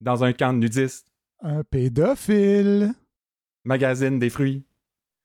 dans un camp de nudistes. Un pédophile. Magazine des fruits.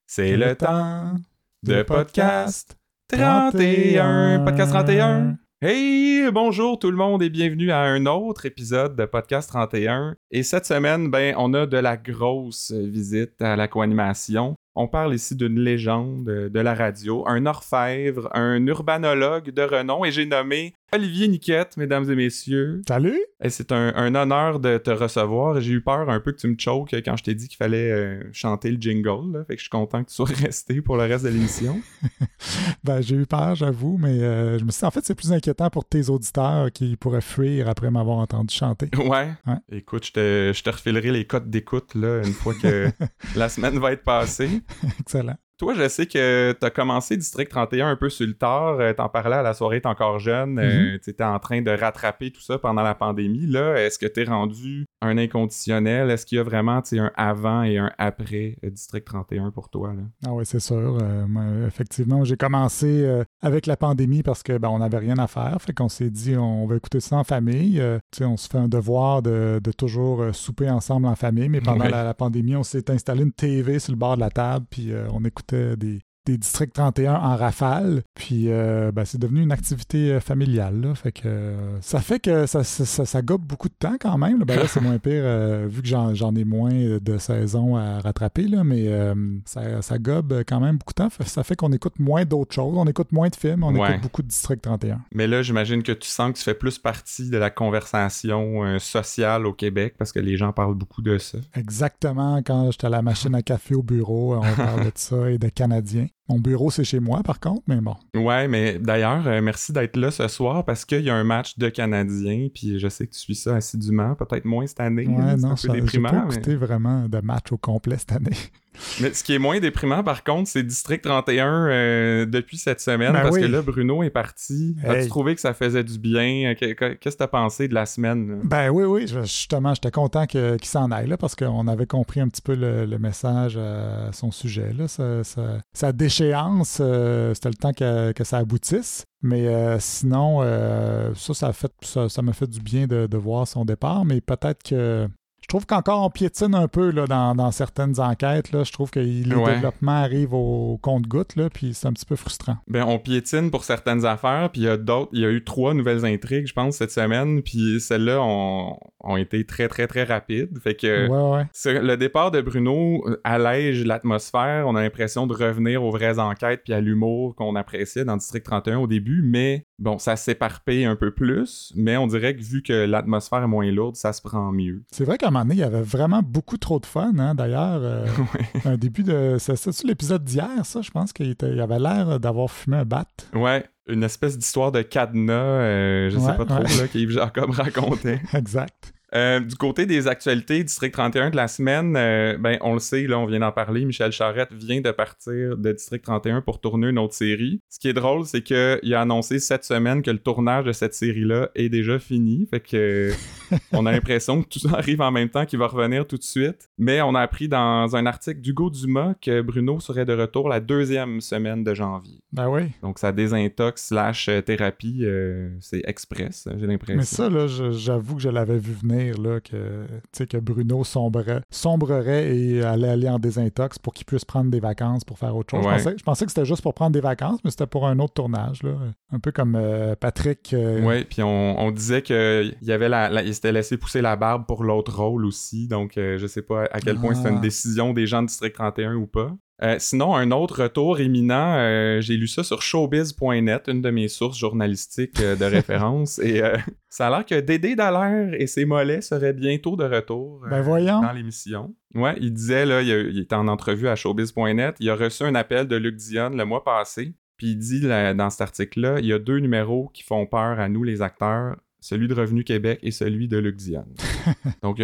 C'est le temps de podcast 31. Podcast 31. Hey, bonjour tout le monde et bienvenue à un autre épisode de Podcast 31. Et cette semaine, ben, on a de la grosse visite à la co-animation. On parle ici d'une légende de la radio, un orfèvre, un urbanologue de renom, et j'ai nommé Olivier Niquette, mesdames et messieurs. Salut! Et c'est un, honneur de te recevoir. J'ai eu peur un peu que tu me choques quand je t'ai dit qu'il fallait euh, chanter le jingle. Fait que je suis content que tu sois resté pour le reste de l'émission. ben, j'ai eu peur, j'avoue, mais euh, je me suis dit, en fait, c'est plus inquiétant pour tes auditeurs qui pourraient fuir après m'avoir entendu chanter. Ouais. Écoute, je te, je te refilerai les codes d'écoute là, une fois que la semaine va être passée. Excellent. Toi, je sais que tu as commencé District 31 un peu sur le tard. Euh, t'en parlais à la soirée, t'es encore jeune. Euh, mm-hmm. tu étais en train de rattraper tout ça pendant la pandémie. Là, est-ce que t'es rendu un inconditionnel? Est-ce qu'il y a vraiment un avant et un après euh, District 31 pour toi? Là? Ah oui, c'est sûr. effectivement, j'ai commencé avec la pandémie parce que ben, on n'avait rien à faire. Fait qu'on s'est dit on va écouter ça en famille. on se fait un devoir de, toujours souper ensemble en famille. Mais pendant la, la, pandémie, on s'est installé une TV sur le bord de la table, puis on écoutait des, des districts 31 en rafale. Puis euh, ben, c'est devenu une activité euh, familiale. Là. Fait que, euh, ça fait que ça, ça, gobe beaucoup de temps quand même. Ben là, c'est moins pire vu que j'en ai moins de saisons à rattraper. Là, mais ça, ça, gobe quand même beaucoup de temps. Ça fait qu'on écoute moins d'autres choses. On écoute moins de films. On écoute beaucoup de District 31. Mais là, j'imagine que tu sens que tu fais plus partie de la conversation sociale au Québec parce que les gens parlent beaucoup de ça. Exactement. Quand j'étais à la machine à café au bureau, on parle de ça et de Canadiens. Mon bureau, c'est chez moi, par contre, mais bon. Ouais, mais d'ailleurs, euh, merci d'être là ce soir parce qu'il y a un match de Canadiens, puis je sais que tu suis ça assidûment, peut-être moins cette année. Ouais, non, ça. J'ai pas écouté vraiment de match au complet cette année. Mais ce qui est moins déprimant, par contre, c'est District 31 euh, depuis cette semaine, ben parce que là, Bruno est parti. As-tu trouvé que ça faisait du bien? Qu'est-ce que t'as pensé de la semaine? Ben oui, oui, justement, j'étais content qu'il s'en aille, là, parce qu'on avait compris un petit peu le, message à son sujet. Là. Sa, déchéance, euh, c'était le temps que, ça aboutisse. Mais euh, sinon, ça, ça m'a fait, ça, fait du bien de, de, voir son départ, mais peut-être que je trouve qu'encore on piétine un peu là, dans, certaines enquêtes. Là. Je trouve que le développement arrive au compte-goutte, puis c'est un petit peu frustrant. Ben, on piétine pour certaines affaires, puis il y a d'autres. Il y a eu trois nouvelles intrigues, je pense, cette semaine, puis celles-là ont, été très, très, très rapides. Fait que le départ de Bruno allège l'atmosphère. On a l'impression de revenir aux vraies enquêtes puis à l'humour qu'on appréciait dans District 31 au début, mais bon, ça s'éparpille un peu plus, mais on dirait que vu que l'atmosphère est moins lourde, ça se prend mieux. C'est vrai qu'à il y avait vraiment beaucoup trop de fun. Hein? D'ailleurs, euh, un début de. C'est l'épisode d'hier, ça? Je pense qu'il avait l'air d'avoir fumé un bat. Ouais, une espèce d'histoire de cadenas, euh, je sais pas trop, là, qu'Yves Jacob racontait. exact. Euh, du côté des actualités, District 31 de la semaine, euh, ben, on le sait, là, on vient d'en parler. Michel Charette vient de partir de District 31 pour tourner une autre série. Ce qui est drôle, c'est qu'il a annoncé cette semaine que le tournage de cette série-là est déjà fini. Fait que on a l'impression que tout ça arrive en même temps qu'il va revenir tout de suite. Mais on a appris dans un article d'Hugo Dumas que Bruno serait de retour la deuxième semaine de janvier. Ben oui. Donc sa désintox slash thérapie, euh, c'est express, j'ai l'impression. Mais ça, là, j'avoue que je l'avais vu venir là, que, que Bruno sombrerait, sombrerait et allait aller en désintox pour qu'il puisse prendre des vacances pour faire autre chose. Je, pensais, que c'était juste pour prendre des vacances, mais c'était pour un autre tournage. Là. Un peu comme euh, Patrick. Euh, oui, puis on, disait qu'il y avait la, il s'était laissé pousser la barbe pour l'autre rôle aussi. Donc, euh, je sais pas à quel point c'est une ah. décision des gens de District 31 ou pas. Euh, sinon, un autre retour éminent, euh, j'ai lu ça sur showbiz.net, une de mes sources journalistiques euh, de référence, et ça a l'air que Dédé Dallaire et ses mollets seraient bientôt de retour ben dans l'émission. Ouais, il disait, là, il, était en entrevue à showbiz.net, il a reçu un appel de Luc Dion le mois passé, puis il dit dans cet article-là, il y a deux numéros qui font peur à nous, les acteurs, celui de Revenu Québec et celui de Luc. Donc,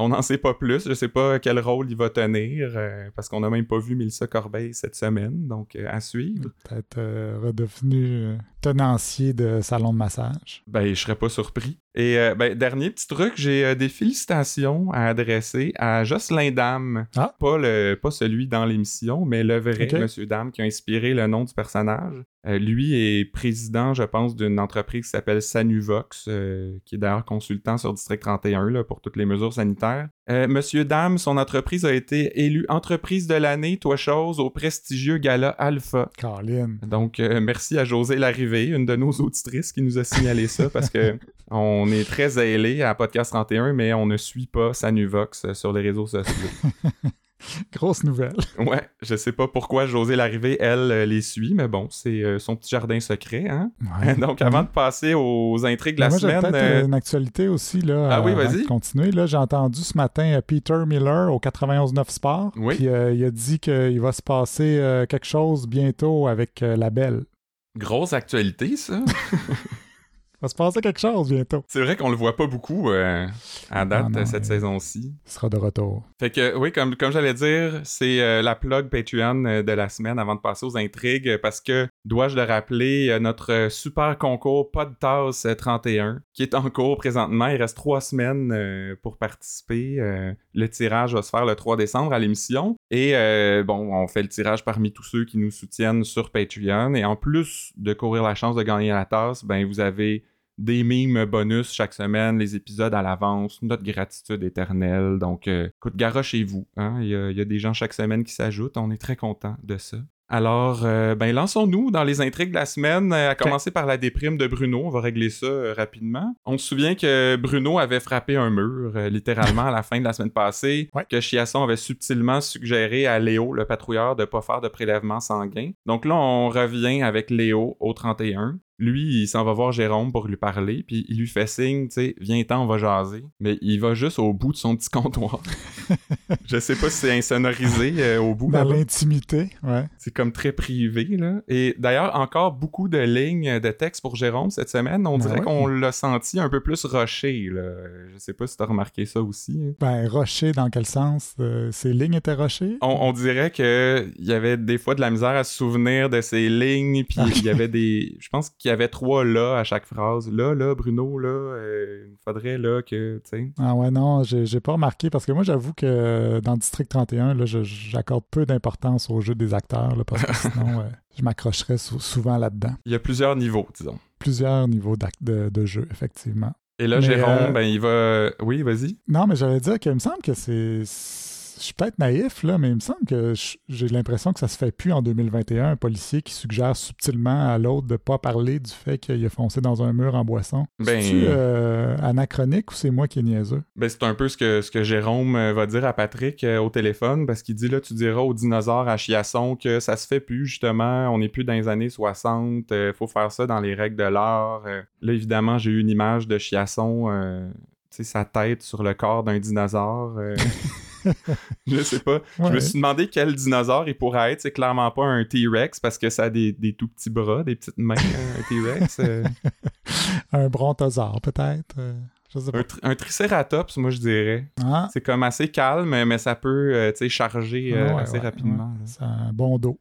On n'en sait pas plus. Je sais pas quel rôle il va tenir euh, parce qu'on n'a même pas vu Mélissa Corbeil cette semaine. Donc, euh, à suivre. Peut-être euh, redevenu euh, tenancier de salon de massage. Ben, je serais pas surpris. Et euh, ben, dernier petit truc, j'ai euh, des félicitations à adresser à Jocelyn Dame. Ah. Pas, le, pas celui dans l'émission, mais le vrai. Monsieur Dame qui a inspiré le nom du personnage. Euh, lui est président, je pense, d'une entreprise qui s'appelle Sanuvox, qui est d'ailleurs consultant sur District 31 là, pour toutes les mesures sanitaires. Euh, Monsieur Dame, son entreprise a été élue entreprise de l'année, toi chose, au prestigieux gala Alpha. Caroline. Donc, euh, merci à José Larrivée, une de nos auditrices qui nous a signalé ça parce que on est très zélé à Podcast 31, mais on ne suit pas Sanuvox euh, sur les réseaux sociaux. Grosse nouvelle. ouais, je sais pas pourquoi José Larrivée, elle, euh, les suit, mais bon, c'est euh, son petit jardin secret, hein? Ouais. Donc, avant de passer aux intrigues de la moi, semaine... peut-être euh, euh, une actualité aussi. Là, Ah oui, vas-y. continuer. Là, j'ai entendu ce matin Peter Miller au 91.9 Sport. Oui. Puis euh, il a dit qu'il va se passer euh, quelque chose bientôt avec la belle. Grosse actualité, ça. Va se passer quelque chose bientôt. c'est vrai qu'on le voit pas beaucoup euh, à date Non, non, cette saison-ci. Il sera de retour. Fait que oui, comme, comme j'allais dire, c'est euh, la plug Patreon euh, de la semaine avant de passer aux intrigues parce que, dois-je le rappeler, euh, notre euh, super concours Podtasse euh, 31 qui est en cours présentement. Il reste trois semaines euh, pour participer. Le tirage va se faire le 3 décembre à l'émission. Et bon, on fait le tirage parmi tous ceux qui nous soutiennent sur Patreon. Et en plus de courir la chance de gagner la tasse, ben vous avez des mimes bonus chaque semaine, les épisodes à l'avance, notre gratitude éternelle. Donc, euh, écoute, garochez-vous. Hein? Il, il y a des gens chaque semaine qui s'ajoutent. On est très content de ça. Alors, euh, ben, lançons-nous dans les intrigues de la semaine, euh, à commencer par la déprime de Bruno. On va régler ça euh, rapidement. On se souvient que Bruno avait frappé un mur, euh, littéralement, à la fin de la semaine passée, Ouais. que Chiasson avait subtilement suggéré à Léo, le patrouilleur, de pas faire de prélèvement sanguin. Donc là, on revient avec Léo au 31. Lui, il s'en va voir Jérôme pour lui parler, puis il lui fait signe, tu sais, viens-t'en, on va jaser. Mais il va juste au bout de son petit comptoir. Je sais pas si c'est insonorisé euh, au bout. Dans l'intimité, ouais. C'est comme très privé, là. Et d'ailleurs, encore beaucoup de lignes de texte pour Jérôme cette semaine. On Ben dirait ouais. qu'on l'a senti un peu plus roché, là. Je sais pas si t'as remarqué ça aussi. hein. Ben, rocher, dans quel sens? Euh, ces lignes étaient rochées? On, on dirait que il y avait des fois de la misère à se souvenir de ces lignes, puis il y avait des... Je pense qu'il y avait trois là à chaque phrase. Là, là, Bruno, là, euh, il faudrait là que. Ah ouais, non, j'ai j'ai pas remarqué parce que moi, j'avoue que dans District 31, là, je- j'accorde peu d'importance au jeu des acteurs là, parce que sinon, euh, je m'accrocherais sou- souvent là-dedans. Il y a plusieurs niveaux, disons. Plusieurs niveaux de, de jeu, effectivement. Et là, Mais, Jérôme, euh, ben, il va... Oui, vas-y. Non, mais j'allais dire qu'il me semble que c'est. Je suis peut-être naïf, là, mais il me semble que j'ai l'impression que ça se fait plus en 2021, un policier qui suggère subtilement à l'autre de pas parler du fait qu'il a foncé dans un mur en boisson. Ben- C'est-tu euh, anachronique ou c'est moi qui est niaiseux? Ben, c'est un peu ce que, ce que Jérôme euh, va dire à Patrick euh, au téléphone, parce qu'il dit là, tu diras aux dinosaures à Chiasson que ça se fait plus, justement, on n'est plus dans les années 60, euh, faut faire ça dans les règles de l'art. Là, évidemment, j'ai eu une image de Chiasson, tu sais, sa tête sur le corps d'un dinosaure. euh. je sais pas. Je me suis demandé quel dinosaure il pourrait être. C'est clairement pas un T-Rex parce que ça a des, des tout petits bras, des petites mains, hein, un T-Rex. euh. Un brontosaure, peut-être? euh, je sais pas. un, tri- un Triceratops, moi, je dirais. Ah, C'est comme assez calme, mais ça peut, euh, charger euh, ouais, assez ouais, rapidement. C'est un bon dos.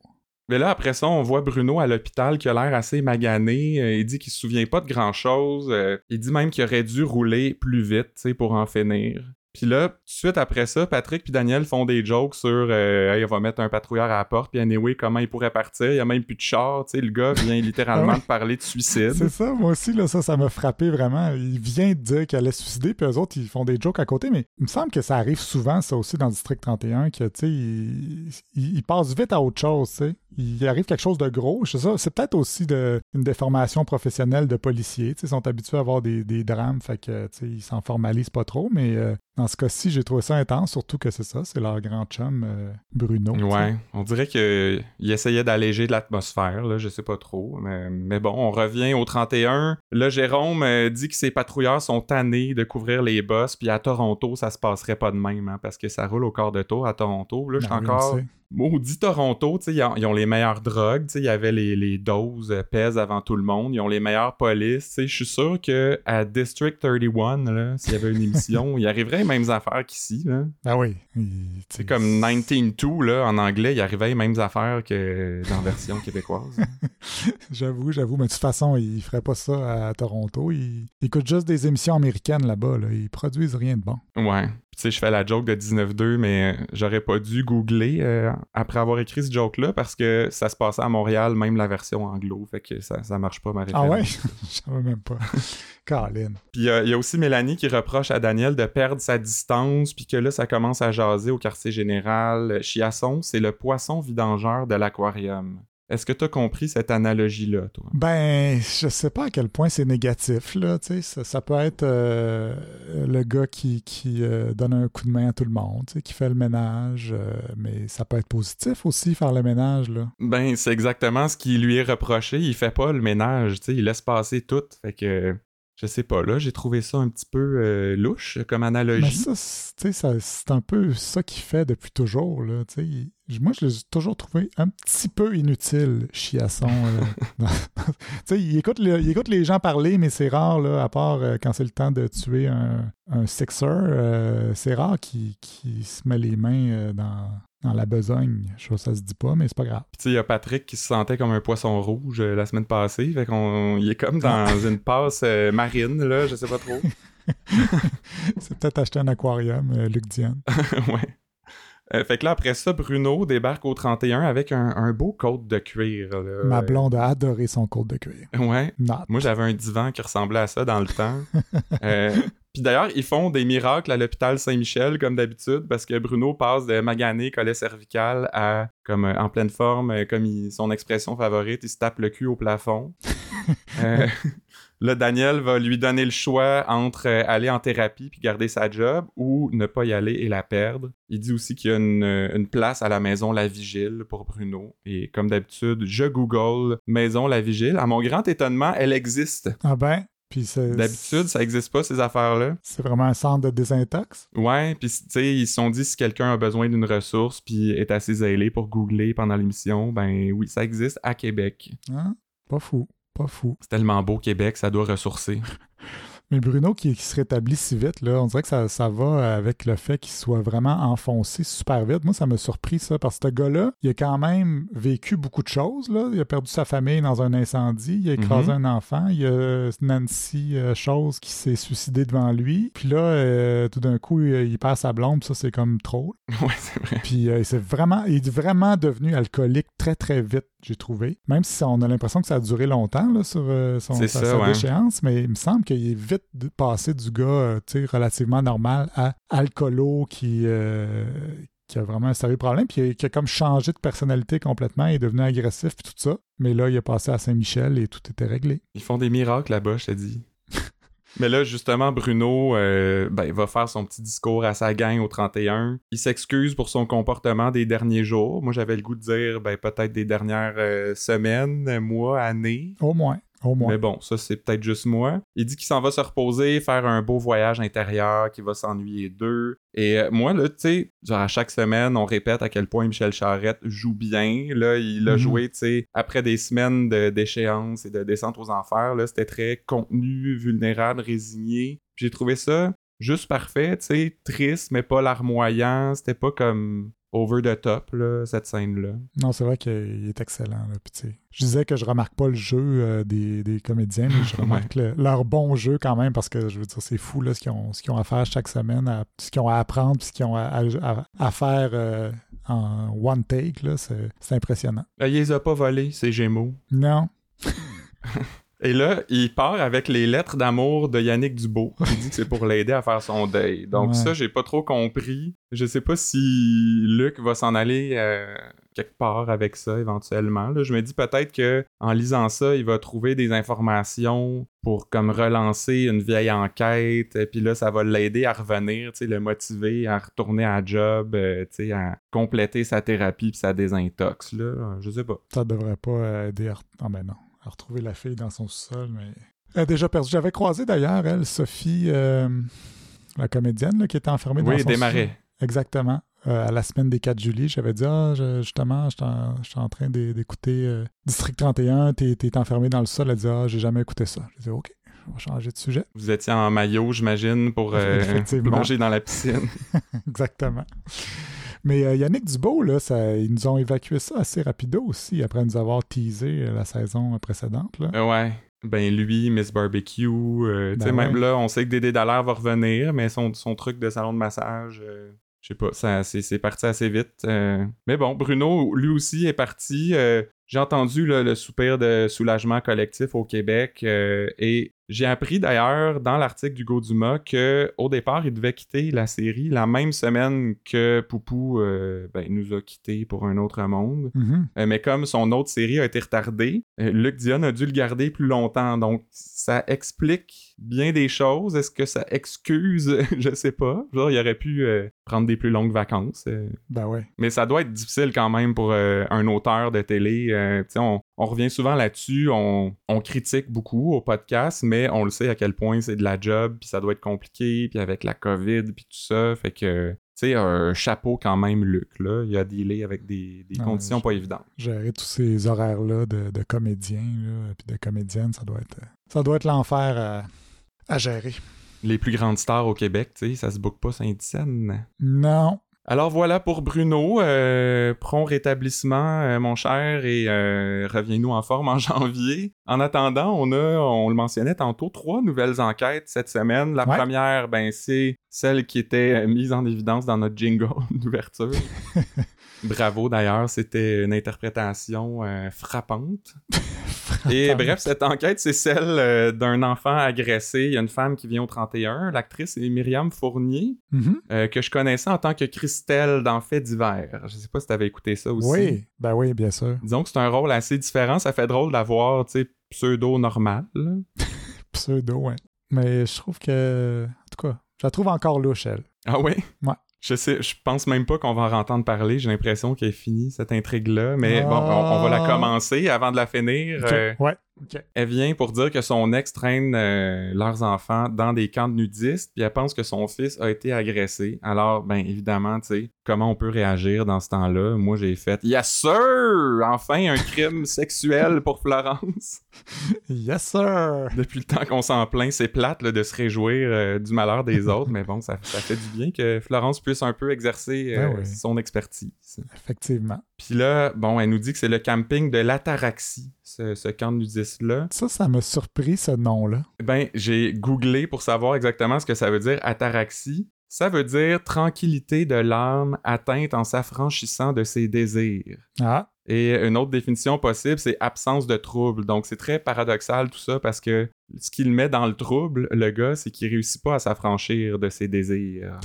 Mais là, après ça, on voit Bruno à l'hôpital qui a l'air assez magané. Euh, il dit qu'il se souvient pas de grand-chose. Euh, il dit même qu'il aurait dû rouler plus vite, tu sais, pour en finir. Puis là, tout de suite après ça, Patrick puis Daniel font des jokes sur euh, Hey, on va mettre un patrouilleur à la porte, puis anyway, comment il pourrait partir. Il y a même plus de char, tu sais, le gars vient littéralement Ah de parler de suicide. C'est ça, moi aussi, là, ça, ça m'a frappé vraiment. Il vient de dire qu'il allait se suicider, puis eux autres, ils font des jokes à côté, mais il me semble que ça arrive souvent, ça aussi, dans le District 31, que, tu sais, ils il, passent vite à autre chose, tu sais. Il arrive quelque chose de gros, je sais ça. C'est peut-être aussi de, une déformation professionnelle de policiers, tu sais, ils sont habitués à avoir des, des drames, fait que, tu sais, ils s'en formalisent pas trop, mais euh, dans ce cas-ci, j'ai trouvé ça intense, surtout que c'est ça, c'est leur grand chum, euh, Bruno. Ouais, on dirait qu'il essayait d'alléger de l'atmosphère, là, je sais pas trop. Mais, mais bon, on revient au 31. Là, Jérôme euh, dit que ses patrouilleurs sont tannés de couvrir les bosses, puis à Toronto, ça se passerait pas de même, hein, parce que ça roule au quart de tour à Toronto. Là, je suis Ben encore. Maudit Toronto, ils ont, ils ont les meilleures drogues, il y avait les, les doses euh, pèsent avant tout le monde, ils ont les meilleures polices, je suis sûr que à District 31, là, s'il y avait une émission, il arriverait les mêmes affaires qu'ici. Ah oui. C'est comme 19-2, là, en anglais, il arrivait les mêmes affaires que dans la version québécoise. j'avoue, j'avoue, mais de toute façon, ils feraient pas ça à Toronto, ils, ils écoutent juste des émissions américaines là-bas, là. ils produisent rien de bon. Ouais. Tu sais, je fais la joke de 19-2, mais j'aurais pas dû googler euh, après avoir écrit ce joke-là parce que ça se passait à Montréal, même la version anglo, fait que ça, ça marche pas ma référence. Ah ouais? Je savais même pas. Colin. Puis euh, il y a aussi Mélanie qui reproche à Daniel de perdre sa distance, puis que là, ça commence à jaser au quartier général. Chiasson, c'est le poisson vidangeur de l'aquarium. Est-ce que tu as compris cette analogie-là, toi? Ben, je sais pas à quel point c'est négatif, là, tu sais. Ça, ça, peut être euh, le gars qui, qui euh, donne un coup de main à tout le monde, tu sais, qui fait le ménage, euh, mais ça peut être positif aussi, faire le ménage, là. Ben, c'est exactement ce qui lui est reproché. Il fait pas le ménage, tu sais, il laisse passer tout. Fait que je sais pas, là, j'ai trouvé ça un petit peu euh, louche comme analogie. Mais ça, tu sais, c'est un peu ça qu'il fait depuis toujours, là, tu sais. Moi, je l'ai toujours trouvé un petit peu inutile, Chiasson. euh, tu sais, il écoute, le- il écoute les gens parler, mais c'est rare, là, à part euh, quand c'est le temps de tuer un, un sixer, euh, c'est rare qu'il se met les mains euh, dans, dans la besogne. Je sais pas, ça se dit pas, mais c'est pas grave. Puis tu sais, il y a Patrick qui se sentait comme un poisson rouge euh, la semaine passée. Fait qu'on il est comme dans une passe euh, marine, là, je sais pas trop. c'est peut-être acheter un aquarium, euh, Luc Diane. ouais. Euh, fait que là, après ça, Bruno débarque au 31 avec un, un beau côte de cuir. là. Ma blonde a adoré son côte de cuir. Ouais. Not. Moi, j'avais un divan qui ressemblait à ça dans le temps. Euh, Puis d'ailleurs, ils font des miracles à l'hôpital Saint-Michel, comme d'habitude, parce que Bruno passe de magané, collet cervical, à, comme euh, en pleine forme, comme il- son expression favorite, il se tape le cul au plafond. Là, Daniel va lui donner le choix entre euh, aller en thérapie puis garder sa job ou ne pas y aller et la perdre. Il dit aussi qu'il y a une, euh, une place à la maison La Vigile pour Bruno. Et comme d'habitude, je google Maison La Vigile. À mon grand étonnement, elle existe. Ah ben. D'habitude, ça existe pas, ces affaires-là. C'est vraiment un centre de désintox? Ouais, puis tu sais, ils se sont dit si quelqu'un a besoin d'une ressource puis est assez zélé pour googler pendant l'émission, ben oui, ça existe à Québec. Hein? Pas fou, C'est tellement beau Québec, ça doit ressourcer. Mais Bruno qui, qui se rétablit si vite, là, on dirait que ça, ça va avec le fait qu'il soit vraiment enfoncé super vite. Moi, ça m'a surpris ça, parce que ce gars-là, il a quand même vécu beaucoup de choses. Là. Il a perdu sa famille dans un incendie, il a écrasé un enfant, il y a Nancy euh, Chose qui s'est suicidée devant lui. Puis là, euh, tout d'un coup, il, il perd sa blonde, ça, c'est comme trop. ouais, c'est vrai. Puis euh, c'est vraiment, il est vraiment devenu alcoolique très très vite, j'ai trouvé. Même si on a l'impression que ça a duré longtemps là, sur euh, son, sa, ça, sa ouais. déchéance, mais il me semble qu'il est vite de- passé du gars euh, tu sais, relativement normal à alcoolo qui, euh, qui a vraiment un sérieux problème, puis qui a comme changé de personnalité complètement, il est devenu agressif puis tout ça. Mais là, il est passé à Saint-Michel et tout était réglé. Ils font des miracles là-bas, je te dis. Mais là, justement, Bruno euh, ben, va faire son petit discours à sa gang au 31. Il s'excuse pour son comportement des derniers jours. Moi, j'avais le goût de dire ben, peut-être des dernières euh, semaines, mois, années. Au moins, au moins. Mais bon, ça, c'est peut-être juste moi. Il dit qu'il s'en va se reposer, faire un beau voyage intérieur, qu'il va s'ennuyer d'eux. Et euh, moi, là, tu sais, genre à chaque semaine, on répète à quel point Michel Charette joue bien. Là, il a Mhm. joué, tu sais, après des semaines de- d'échéance et de descente aux enfers. Là, c'était très contenu, vulnérable, résigné. J'ai trouvé ça juste parfait, tu sais, triste, mais pas larmoyant. C'était pas comme over the top, là, cette scène-là. Non, c'est vrai qu'il est excellent. Là. Puis, je disais que je remarque pas le jeu euh, des, des comédiens, mais je remarque le- leur bon jeu quand même parce que je veux dire, c'est fou là, ce qu'ils ont, ont à faire chaque semaine, à- ce qu'ils ont à apprendre, puis ce qu'ils ont à, à- à faire euh, en one take. C'est impressionnant. Là, il les a pas volés, ces Gémeaux. Non. Et là, il part avec les lettres d'amour de Yannick Dubo. Il dit que c'est pour l'aider à faire son deuil. Donc Ouais. ça, j'ai pas trop compris. Je sais pas si Luc va s'en aller euh, quelque part avec ça éventuellement. Là, je me dis peut-être que en lisant ça, il va trouver des informations pour comme relancer une vieille enquête. Et puis là, ça va l'aider à revenir, le motiver à retourner à job, euh, à compléter sa thérapie puis sa désintox. Là, je sais pas. Ça devrait pas euh, aider ah, ben non, à retrouver la fille dans son sol, mais. Elle a déjà perdu. J'avais croisé d'ailleurs, elle, Sophie, euh, la comédienne là, qui était enfermée dans Oui, son démarrer. sous-sol. Exactement. euh, à la semaine des 4 juillet. J'avais dit, ah, je- justement, je suis en, train d'é- d'écouter euh, District 31, t'es enfermé dans le sol. Elle dit, ah, j'ai jamais écouté ça. J'ai dit, OK, on va changer de sujet. Vous étiez en maillot, j'imagine, pour plonger dans la piscine. Exactement. Mais euh, Yannick Dubo, là, ça, ils nous ont évacué ça assez rapido aussi, après nous avoir teasé euh, la saison précédente. Là. Euh, ouais. Ben lui, Miss Barbecue, euh, tu sais, Ben même ouais. là, on sait que Dédé Dallaire va revenir, mais son, son truc de salon de massage, euh, je sais pas, ça, c'est, parti assez vite. euh. Mais bon, Bruno, lui aussi, est parti. euh, j'ai entendu là, le soupir de soulagement collectif au Québec euh, et j'ai appris d'ailleurs dans l'article d'Hugo Dumas que au départ, il devait quitter la série la même semaine que Poupou euh, ben, nous a quittés pour un autre monde. Mhm. Euh, mais comme son autre série a été retardée, euh, Luc Dion a dû le garder plus longtemps. Donc, ça explique bien des choses. Est-ce que ça excuse? Je sais pas. Genre, il aurait pu prendre des plus longues vacances. Ben ouais. Mais ça doit être difficile quand même pour un auteur de télé. On, on revient souvent là-dessus. On, on critique beaucoup au podcast, mais on le sait à quel point c'est de la job, puis ça doit être compliqué, puis avec la COVID, puis tout ça. Fait que, tu sais, un chapeau quand même, Luc. Là. Il a dealé avec des, des Ah, conditions pas évidentes. Gérer tous ces horaires-là de, de comédiens puis de comédiennes, ça doit être, euh, ça doit être l'enfer à, à gérer. les plus grandes stars au Québec, tu sais, ça se book pas Saint-Dicenne. Non. Alors voilà pour Bruno, euh, prompt rétablissement, euh, mon cher, et euh, reviens-nous en forme en janvier. En attendant, on a, on le mentionnait tantôt, trois nouvelles enquêtes cette semaine. La Ouais. première, ben c'est celle qui était euh, mise en évidence dans notre jingle d'ouverture. Bravo d'ailleurs, c'était une interprétation euh, frappante. Et bref, cette enquête, c'est celle euh, d'un enfant agressé. Il y a une femme qui vient au 31. L'actrice est Myriam Fournier, Mhm. euh, que je connaissais en tant que Christelle dans Fait divers. Je sais pas si t'avais écouté ça aussi. Oui, ben oui, bien sûr. Disons que c'est un rôle assez différent. Ça fait drôle d'avoir, tu sais, pseudo-normal. Pseudo, ouais. Mais je trouve que. En tout cas, je la trouve encore louche, elle. Ah oui? Ouais. Je sais, je pense même pas qu'on va en entendre parler. J'ai l'impression qu'elle est finie, cette intrigue-là. Mais bon, on, on va la Ah. commencer avant de la finir. Euh, Ouais. Elle vient pour dire que son ex traîne euh, leurs enfants dans des camps de nudistes, puis elle pense que son fils a été agressé. Alors, ben évidemment, tu sais, comment on peut réagir dans ce temps-là? Moi, j'ai fait Yes, sir! Enfin, un crime sexuel pour Florence. Yes, sir! Depuis le temps qu'on s'en plaint, c'est plate là, de se réjouir euh, du malheur des autres, mais bon, ça, ça fait du bien que Florence puisse un peu exercer euh, Ben oui. son expertise. Effectivement. Puis là, bon, elle nous dit que c'est le camping de l'Ataraxie, ce, ce camp de nudistes-là. Ça, ça m'a surpris, ce nom-là. Ben, j'ai googlé pour savoir exactement ce que ça veut dire ataraxie. Ça veut dire tranquillité de l'âme atteinte en s'affranchissant de ses désirs. Ah, Et une autre définition possible, c'est absence de trouble. Donc c'est très paradoxal tout ça parce que ce qu'il met dans le trouble, le gars, c'est qu'il réussit pas à s'affranchir de ses désirs.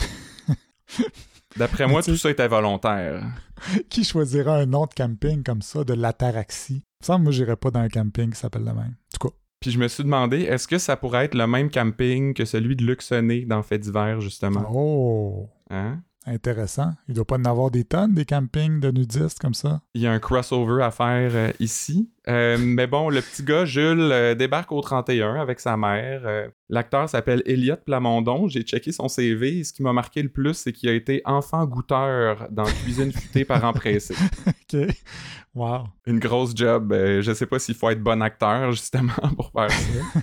D'après moi, tout ça était volontaire. qui choisira un nom de camping comme ça, de l'ataraxie? Il me semble que moi, j'irais pas dans un camping qui s'appelle le même. En tout cas, Puis je me suis demandé, est-ce que ça pourrait être le même camping que celui de Luxonné dans Fait d'hiver, justement? oh, Hein? Intéressant. Il doit pas en avoir des tonnes, des campings de nudistes comme ça. Il y a un crossover à faire euh, ici. Euh, mais bon, le petit gars, Jules, euh, débarque au 31 avec sa mère. L'acteur s'appelle Elliot Plamondon. J'ai checké son CV. Et ce qui m'a marqué le plus, c'est qu'il a été enfant goûteur dans Cuisine futée parents pressés. OK. Wow. Une grosse job. Je sais pas s'il faut être bon acteur, justement, pour faire ça.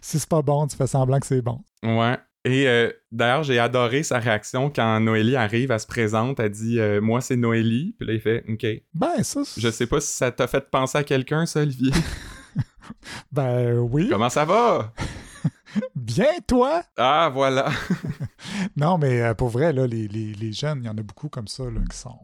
Si c'est pas bon, tu fais semblant que c'est bon. Ouais. Et euh, d'ailleurs, j'ai adoré sa réaction quand Noélie arrive, elle se présente, elle dit euh, Moi, c'est Noélie. Puis là, il fait OK. Ben, ça, Je sais pas si ça t'a fait penser à quelqu'un, ça, Olivier. Ben oui. Comment ça va? Bien, toi! Ah, voilà. Non, mais euh, pour vrai, là, les, les- les jeunes, il y en a beaucoup comme ça là, qui sont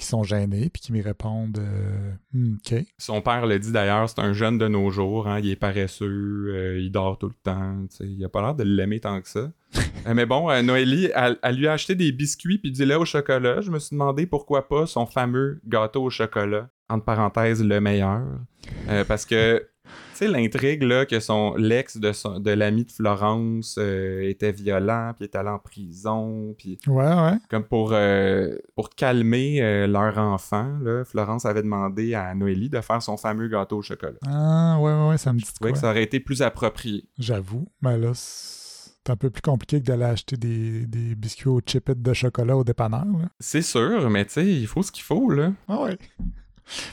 qui sont gênés puis qui me répondent euh, Hmm, OK. Son père le dit d'ailleurs, c'est un jeune de nos jours, hein, il est paresseux, euh, il dort tout le temps, il a pas l'air de l'aimer tant que ça. Euh, mais bon, Noélie, elle, elle lui a acheté des biscuits puis du lait au chocolat. Je me suis demandé pourquoi pas son fameux gâteau au chocolat, entre parenthèses, le meilleur. Parce que, sais, l'intrigue, là, que son l'ex de, son- de l'ami de Florence euh, était violent, puis est allé en prison, puis Ouais, ouais. comme pour, euh, pour calmer euh, leur enfant, là, Florence avait demandé à Noélie de faire son fameux gâteau au chocolat. Ah, ouais, ouais, ouais, ça me dit Je quoi. que ça aurait été plus approprié. J'avoue. Mais là, c'est un peu plus compliqué que d'aller acheter des, des biscuits aux chipettes de chocolat au dépanneur. C'est sûr, mais tu sais, il faut ce qu'il faut, là. Ah ouais.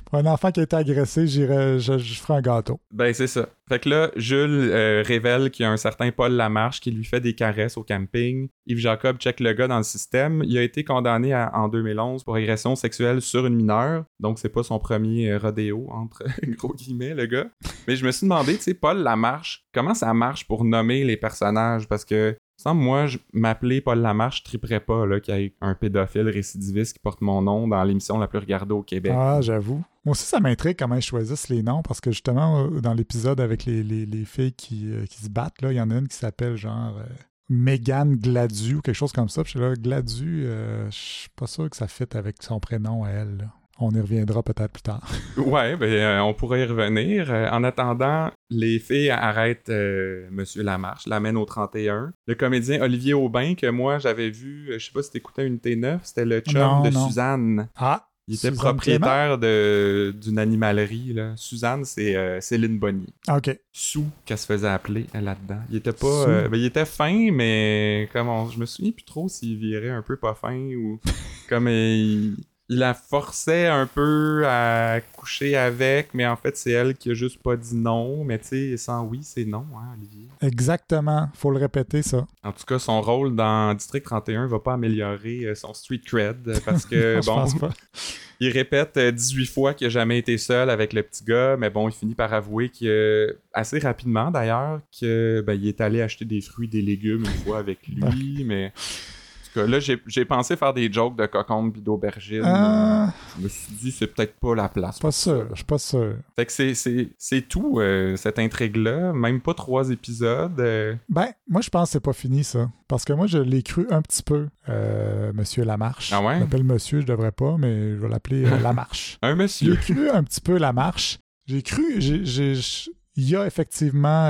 Pour un enfant qui a été agressé, j'irais, je, je un gâteau. Ben, c'est ça. Fait que là, Jules euh, révèle qu'il y a un certain Paul Lamarche qui lui fait des caresses au camping. Yves Jacob check le gars dans le système. Il a été condamné en 2011 pour agression sexuelle sur une mineure. Donc, c'est pas son premier euh, rodéo, entre gros guillemets, le gars. Mais je me suis demandé, tu sais, Paul Lamarche, comment ça marche pour nommer les personnages? Parce que, sans moi, je m'appeler Paul Lamarche, je triperais pas qu'il y ait un pédophile récidiviste qui porte mon nom dans l'émission la plus regardée au Québec. Ah, j'avoue. Moi aussi, ça m'intrigue comment ils choisissent les noms parce que justement, euh, dans l'épisode avec les, les- les filles qui, euh, qui se battent, là, il y en a une qui s'appelle genre euh, Mégane Gladu ou quelque chose comme ça. Puis là, Gladu, euh, je suis pas sûr que ça fit avec son prénom à elle. On y reviendra peut-être plus tard. Ouais, ben euh, on pourrait y revenir. Euh, en attendant, les filles arrêtent euh, Monsieur Lamarche, l'amènent au 31. Le comédien Olivier Aubin, que moi j'avais vu, je sais pas si t'écoutais une T9, c'était le chum Non, de non. Suzanne. Ah! Il était Suzanne propriétaire de- d'une animalerie. Là. Suzanne, c'est Céline Bonnier. Ah, OK. Sous, qu'elle se faisait appeler là-dedans. Il était pas. Ben, il était fin, mais comme on- je me souviens plus trop s'il virait un peu pas fin ou comme il la forçait un peu à coucher avec, mais en fait c'est elle qui a juste pas dit non. Mais tu sais, sans oui, c'est non, hein, Olivier. Exactement. Faut le répéter, ça. En tout cas, son rôle dans District 31 va pas améliorer euh, son street cred euh, parce que Non, bon, pense pas. il répète euh, 18 fois qu'il a jamais été seul avec le petit gars, mais bon, il finit par avouer que assez rapidement d'ailleurs que ben, il est allé acheter des fruits, des légumes une fois avec lui, mais tout cas, là j'ai j'ai pensé faire des jokes de cocombe puis d'aubergine. Ah, Je me suis dit c'est peut-être pas la place. pas sûr. Je suis pas sûr. Fait que c'est- tout euh, cette intrigue là, même pas trois épisodes. euh, Ben, moi, je pense que c'est pas fini, ça. Parce que moi, je l'ai cru un petit peu, euh, Monsieur Lamarche. Ah ouais? Je l'appelle Monsieur, je devrais pas, mais je vais l'appeler Lamarche. un J'ai monsieur. cru un petit peu Lamarche. J'ai cru... j'ai- j'ai- Il a effectivement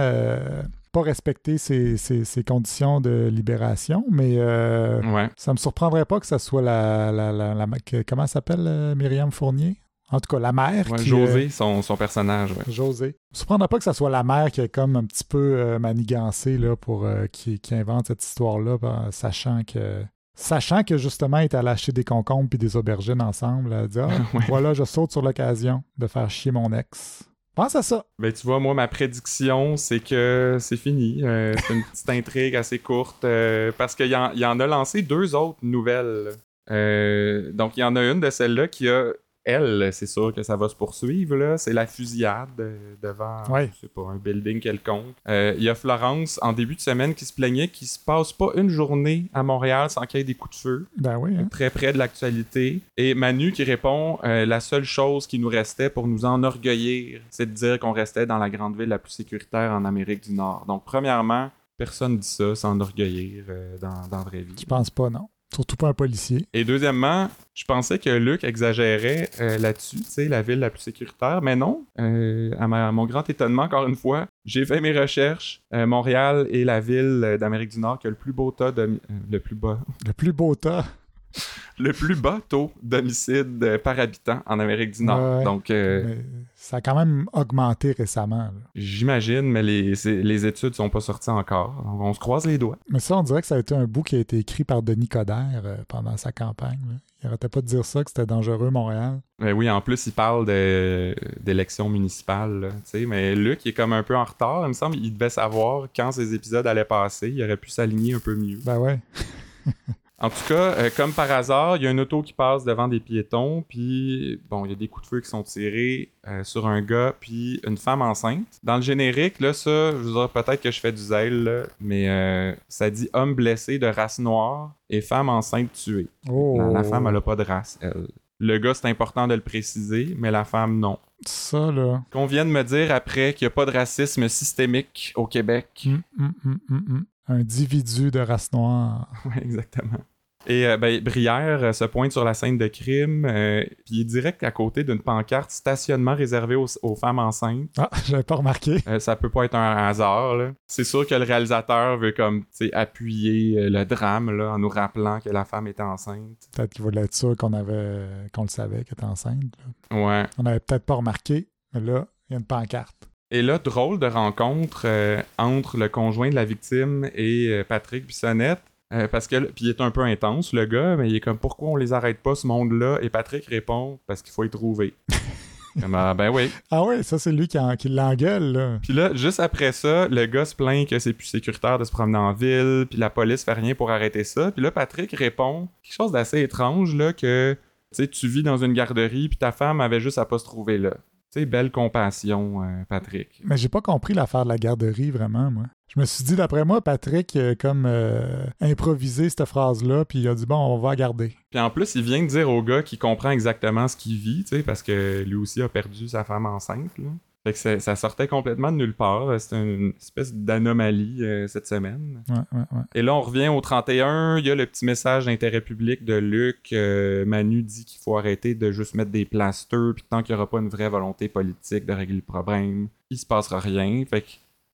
pas respecté ses, ses- ses conditions de libération, mais euh, Ouais. ça me surprendrait pas que ça soit la... la, la- la- que- comment elle s'appelle, euh, Myriam Fournier? En tout cas, la mère Ouais, qui... José, son, son personnage. Ouais. euh, José. Me surprendrait pas que ça soit la mère qui est comme un petit peu euh, manigancée là, pour euh, qui, qui invente cette histoire-là, ben, sachant que sachant que justement, il est allé acheter des concombres puis des aubergines ensemble. Elle dit Ah, Ouais. voilà, je saute sur l'occasion de faire chier mon ex. Pense à ça. Ben, tu vois, moi, ma prédiction, c'est que c'est fini. Euh, c'est une petite intrigue assez courte euh, parce qu'il il en a lancé deux autres nouvelles. Euh, donc, il y en a une de celles-là qui a, elle, c'est sûr que ça va se poursuivre. là. C'est la fusillade euh, devant, Ouais. je sais pas, un building quelconque. Euh, Il y a Florence, en début de semaine, qui se plaignait qu'il se passe pas une journée à Montréal sans qu'il y ait des coups de feu Ben oui. hein. très près de l'actualité. Et Manu qui répond euh, La seule chose qui nous restait pour nous enorgueillir, c'est de dire qu'on restait dans la grande ville la plus sécuritaire en Amérique du Nord. Donc, premièrement, personne dit ça, s'enorgueillir euh, dans, dans la vraie vie. Je pense pas, non. Surtout pas un policier. Et deuxièmement, je pensais que Luc exagérait euh, là-dessus, tu sais, la ville la plus sécuritaire, mais non. Euh, à, ma- à mon grand étonnement, encore une fois, j'ai fait mes recherches. Euh, Montréal est la ville d'Amérique du Nord qui a le plus beau tas de... le plus bas Le plus beau tas. le plus bas taux d'homicide euh, par habitant en Amérique du Nord. Ouais. Donc, euh, ça a quand même augmenté récemment. j'imagine, mais les, les études sont pas sorties encore. On se croise les doigts. Mais ça, on dirait que ça a été un bout qui a été écrit par Denis Coderre euh, pendant sa campagne. là. Il arrêtait pas de dire ça, que c'était dangereux, Montréal. Mais oui, en plus, il parle d'élections municipales. là, mais Luc, il est comme un peu en retard. Il me semble qu'il devait savoir quand ces épisodes allaient passer. Il aurait pu s'aligner un peu mieux. Ben ouais. En tout cas, euh, comme par hasard, il y a une auto qui passe devant des piétons, puis bon, il y a des coups de feu qui sont tirés euh, sur un gars, puis une femme enceinte. Dans le générique, là, ça, je veux dire, peut-être que je fais du zèle, là, mais euh, ça dit homme blessé de race noire et femme enceinte tuée. Oh. La, la femme, elle a pas de race, elle. Le gars, c'est important de le préciser, mais la femme, non. Ça, là. Qu'on vient de me dire après qu'il n'y a pas de racisme systémique au Québec. Hum, hum, hum, individu de race noire. Ouais, exactement. Et euh, ben, Brière euh, se pointe sur la scène de crime, euh, puis il est direct à côté d'une pancarte stationnement réservée aux, aux femmes enceintes. Ah, j'avais pas remarqué. Ça peut pas être un hasard. là. C'est sûr que le réalisateur veut comme appuyer le drame là, en nous rappelant que la femme était enceinte. Peut-être qu'il voulait être sûr qu'on avait qu'on le savait qu'elle était enceinte. là. Ouais. On avait peut-être pas remarqué, mais là, il y a une pancarte. Et là, drôle de rencontre euh, entre le conjoint de la victime et euh, Patrick Bissonnette. Euh, parce que, puis il est un peu intense, le gars, mais il est comme pourquoi on les arrête pas, ce monde-là? Et Patrick répond parce qu'il faut y trouver. Comme, ah, ben oui. Ah ouais, ça c'est lui qui, en- qui l'engueule, là. Puis là, juste après ça, le gars se plaint que c'est plus sécuritaire de se promener en ville, puis la police fait rien pour arrêter ça. Puis là, Patrick répond quelque chose d'assez étrange, là, que tu sais, tu vis dans une garderie, puis ta femme avait juste à pas se trouver là. Tu sais, belle compassion, euh, Patrick. Mais j'ai pas compris l'affaire de la garderie, vraiment, moi. Je me suis dit, d'après moi, Patrick, euh, comme euh, improvisé cette phrase-là, puis il a dit, bon, on va la garder. Puis en plus, il vient de dire au gars qu'il comprend exactement ce qu'il vit, tu sais, parce que lui aussi a perdu sa femme enceinte, là. Fait que ça, sortait complètement de nulle part. C'était une espèce d'anomalie euh, cette semaine. Ouais, ouais, ouais. Et là, on revient au 31. Il y a le petit message d'intérêt public de Luc. Euh, Manu dit qu'il faut arrêter de juste mettre des plasters, puis tant qu'il n'y aura pas une vraie volonté politique de régler le problème, il se passera rien. Fait que,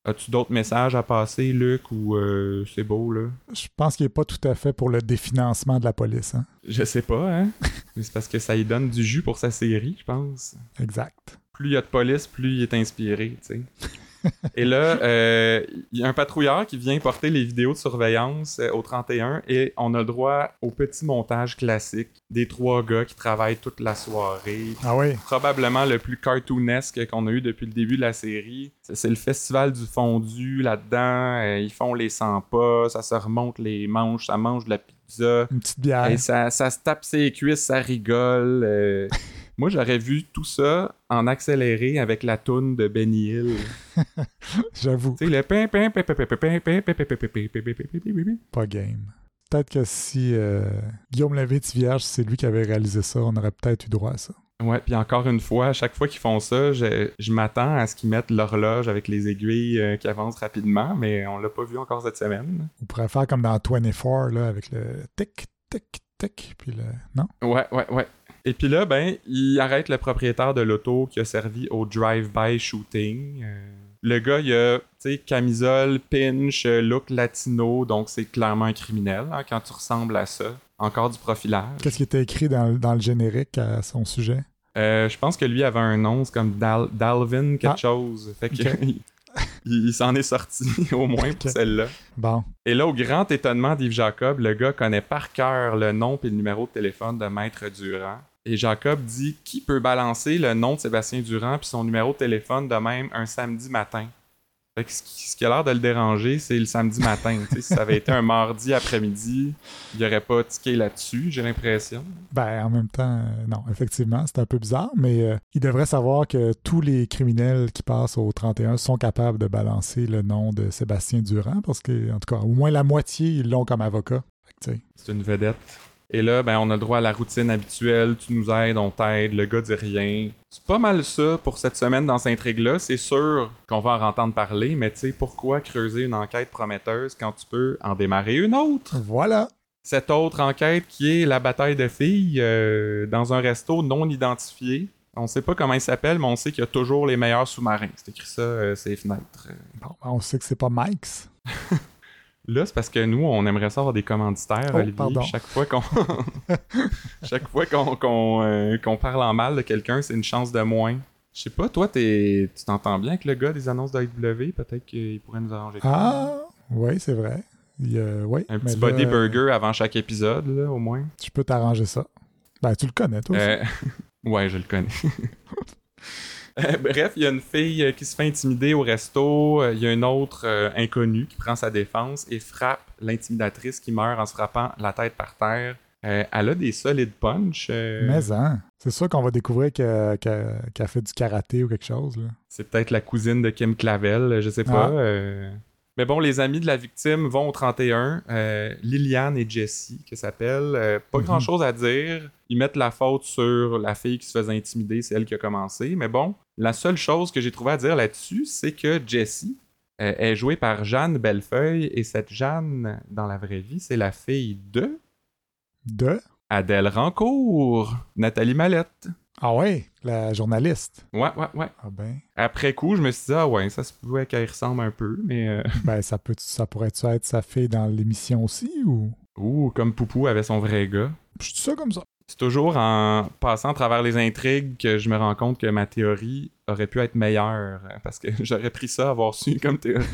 as-tu d'autres messages à passer, Luc, ou euh, c'est beau, là? Je pense qu'il est pas tout à fait pour le définancement de la police, hein. Je sais pas, hein? Mais c'est parce que ça lui donne du jus pour sa série, je pense. Exact. Plus il y a de police, plus il est inspiré, tu sais. Et là, euh, il y a un patrouilleur qui vient porter les vidéos de surveillance euh, au 31 et on a le droit au petit montage classique des trois gars qui travaillent toute la soirée. Ah oui. Probablement le plus cartoonesque qu'on a eu depuis le début de la série. C'est c'est le festival du fondu là-dedans. euh, ils font les 100 pas, ça se remonte les manches, ça mange de la pizza. Une petite bière. Et ça, ça se tape ses cuisses, ça rigole. euh. Moi, j'aurais vu tout ça en accéléré avec la toune de Benny Hill. J'avoue, Tu sais, le pin, pin, pin, pin, pin, pin, pin, pin, pin, pin, pin, pin, pin, pin, pin, pin, pin, pin. pas game. Peut-être que si euh, Guillaume Levé-Vierge, c'est lui qui avait réalisé ça, on aurait peut-être eu droit à ça. Ouais, puis encore une fois, à chaque fois qu'ils font ça, je, je m'attends à ce qu'ils mettent l'horloge avec les aiguilles euh, qui avancent rapidement, mais on l'a pas vu encore cette semaine. On pourrait faire comme dans 24, là, avec le tic, tic, puis le... Non? Ouais, ouais, ouais. Et puis là, ben, il arrête le propriétaire de l'auto qui a servi au drive-by shooting. Euh, le gars, il a, tu sais, camisole, pinch, look latino, donc c'est clairement un criminel hein, quand tu ressembles à ça. Encore du profilage. Qu'est-ce qui était écrit dans, le- dans le générique à son sujet? Euh, je pense que lui avait un nom, c'est comme Dal- Dalvin quelque Ah. chose. Fait que. il, s'en est sorti au moins pour celle-là. Bon, Et là, au grand étonnement d'Yves Jacob, le gars connaît par cœur le nom et le numéro de téléphone de Maître Durand. Et Jacob dit qui peut balancer le nom de Sébastien Durand puis son numéro de téléphone de même un samedi matin? Fait que ce qui, a l'air de le déranger, c'est le samedi matin. Si ça avait été un mardi après-midi, il n'y aurait pas tiqué là-dessus, j'ai l'impression. ben en même temps, euh, non, effectivement, c'est un peu bizarre, mais euh, il devrait savoir que tous les criminels qui passent au 31 sont capables de balancer le nom de Sébastien Durand, parce que, en tout cas, au moins la moitié, ils l'ont comme avocat. C'est une vedette. Et là, ben, on a le droit à la routine habituelle. Tu nous aides, on t'aide, le gars dit rien. C'est pas mal ça pour cette semaine dans cette intrigue-là. C'est sûr qu'on va en entendre parler, mais tu sais, pourquoi creuser une enquête prometteuse quand tu peux en démarrer une autre? Voilà! Cette autre enquête qui est la bataille de filles euh, dans un resto non identifié. On sait pas comment il s'appelle, mais on sait qu'il y a toujours les meilleurs sous-marins. C'est écrit ça, euh, ces fenêtres. Bon, ben, on sait que c'est pas Mike's. Là, c'est parce que nous, on aimerait ça avoir des commanditaires, Oh, Olivier. Chaque fois qu'on chaque fois qu'on euh, qu'on parle en mal de quelqu'un, c'est une chance de moins. Je sais pas, toi, tu t'entends bien avec le gars des annonces d'AEW? Peut-être qu'il pourrait nous arranger. Ah, oui, c'est vrai. Il oui, Un petit là, body burger avant chaque épisode, là, au moins. Je peux t'arranger ça. Ben, tu le connais, toi aussi. Euh, ouais, je le connais. Bref, il y a une fille euh, qui se fait intimider au resto. Euh, Il y a une autre euh, inconnue qui prend sa défense et frappe l'intimidatrice qui meurt en se frappant la tête par terre. Euh, elle a des solides punch. euh, Mais hein, c'est sûr qu'on va découvrir qu'elle qu'elle- qu'elle fait du karaté ou quelque chose. C'est peut-être la cousine de Kim Clavel, je sais pas. Ah. Mais bon, les amis de la victime vont au 31. euh, Liliane et Jessie, qui s'appellent. euh, pas Mhm. grand-chose à dire. Ils mettent la faute sur la fille qui se faisait intimider, c'est elle qui a commencé. Mais bon, la seule chose que j'ai trouvé à dire là-dessus, c'est que Jessie euh, est jouée par Jeanne Bellefeuille. Et cette Jeanne, dans la vraie vie, c'est la fille de De? Adèle Rancourt, Nathalie Mallette. Ah ouais, la journaliste. Ouais, ouais, ouais. Ah ben. Après coup, je me suis dit, ah ouais, ça se pouvait qu'elle ressemble un peu, mais. euh, Ben, ça, peut, ça pourrait-tu être sa fille dans l'émission aussi ou? Ouh, comme Poupou avait son vrai gars. Je dis ça comme ça. C'est toujours en passant à travers les intrigues que je me rends compte que ma théorie aurait pu être meilleure. Parce que j'aurais pris ça, avoir su comme théorie.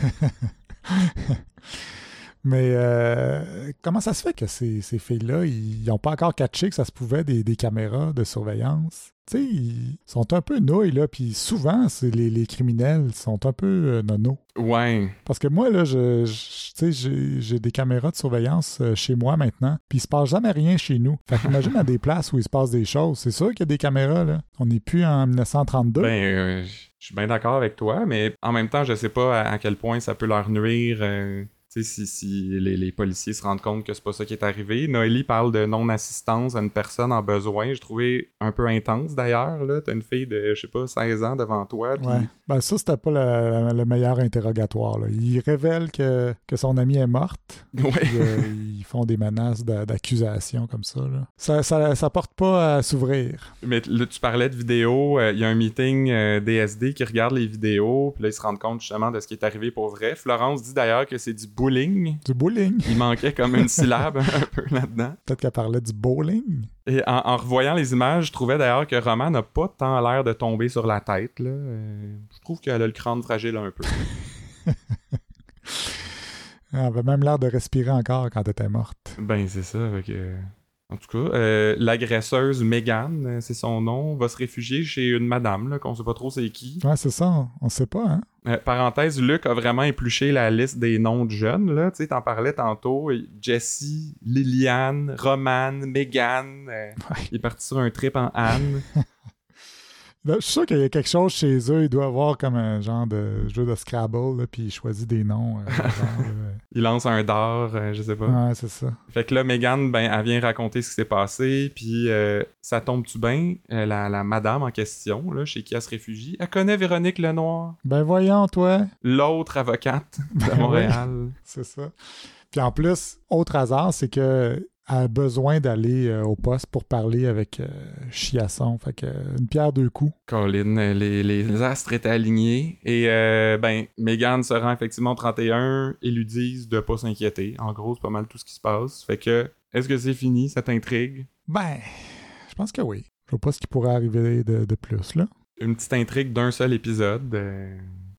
Mais euh, comment ça se fait que ces, ces filles-là, ils n'ont pas encore catché que ça se pouvait des, des caméras de surveillance? Tu sais, ils sont un peu nouilles, là, puis souvent, c'est les, les criminels sont un peu euh, nono. Ouais. Parce que moi, là, je, sais, j'ai des caméras de surveillance euh, chez moi maintenant, puis il se passe jamais rien chez nous. Fait qu'imagine à des places où il se passe des choses. C'est sûr qu'il y a des caméras, là. On n'est plus en 1932. Ben, euh, je suis bien d'accord avec toi, mais en même temps, je sais pas à, à quel point ça peut leur nuire. euh, si, si les, les policiers se rendent compte que c'est pas ça qui est arrivé. Noélie parle de non-assistance à une personne en besoin. Je trouvais un peu intense d'ailleurs. T'as une fille de, je sais pas, 16 ans devant toi. Ouais. Ben ça, c'était pas le, le meilleur interrogatoire. Là. Il révèle que, que son amie est morte. Ouais. euh, ils font des menaces d'a- d'accusation comme ça, là. Ça, ça. ça porte pas à s'ouvrir. Mais là, tu parlais de vidéos. euh, Il y a un meeting euh, DSD qui regarde les vidéos. Puis là, ils se rendent compte justement de ce qui est arrivé pour vrai. Florence dit d'ailleurs que c'est du Du bowling. Il manquait comme une syllabe un peu là-dedans. Peut-être qu'elle parlait du bowling. Et en, en revoyant les images, je trouvais d'ailleurs que Roman n'a pas tant l'air de tomber sur la tête. Là. Euh, je trouve qu'elle a le crâne fragile un peu. Elle avait même l'air de respirer encore quand elle était morte. ben, c'est ça. fait que- En tout cas, euh, l'agresseuse Megan, euh, c'est son nom, va se réfugier chez une madame, qu'on sait pas trop c'est qui. Ouais, c'est ça. On sait pas, hein? Euh, parenthèse, Luc a vraiment épluché la liste des noms de jeunes. Là. Tu sais, t'en parlais tantôt. Jessie, Liliane, Romane, Megan. euh, Ouais. Il est parti sur un trip en Anne. Là, je suis sûr qu'il y a quelque chose chez eux. Il doit avoir comme un genre de jeu de Scrabble, là, puis il choisit des noms. euh, genre, euh, Il lance un dard, euh, je sais pas. Ouais, c'est ça. Fait que là, Megan, ben, elle vient raconter ce qui s'est passé, puis euh, ça tombe-tu bien, la, la madame en question, là, chez qui elle se réfugie, elle connaît Véronique Lenoir, Ben voyons, toi. l'autre avocate de Ben Montréal. C'est ça. Puis en plus, autre hasard, c'est que a besoin d'aller euh, au poste pour parler avec euh, Chiasson. Fait que euh, une pierre deux coups. Colin, euh, les, les astres étaient alignés, et euh, ben, Megan se rend effectivement au 31, et lui disent de pas s'inquiéter. En gros, c'est pas mal tout ce qui se passe. Fait que, est-ce que c'est fini, cette intrigue? Ben, je pense que oui. Je vois pas ce qui pourrait arriver de, de plus, là. une petite intrigue d'un seul épisode.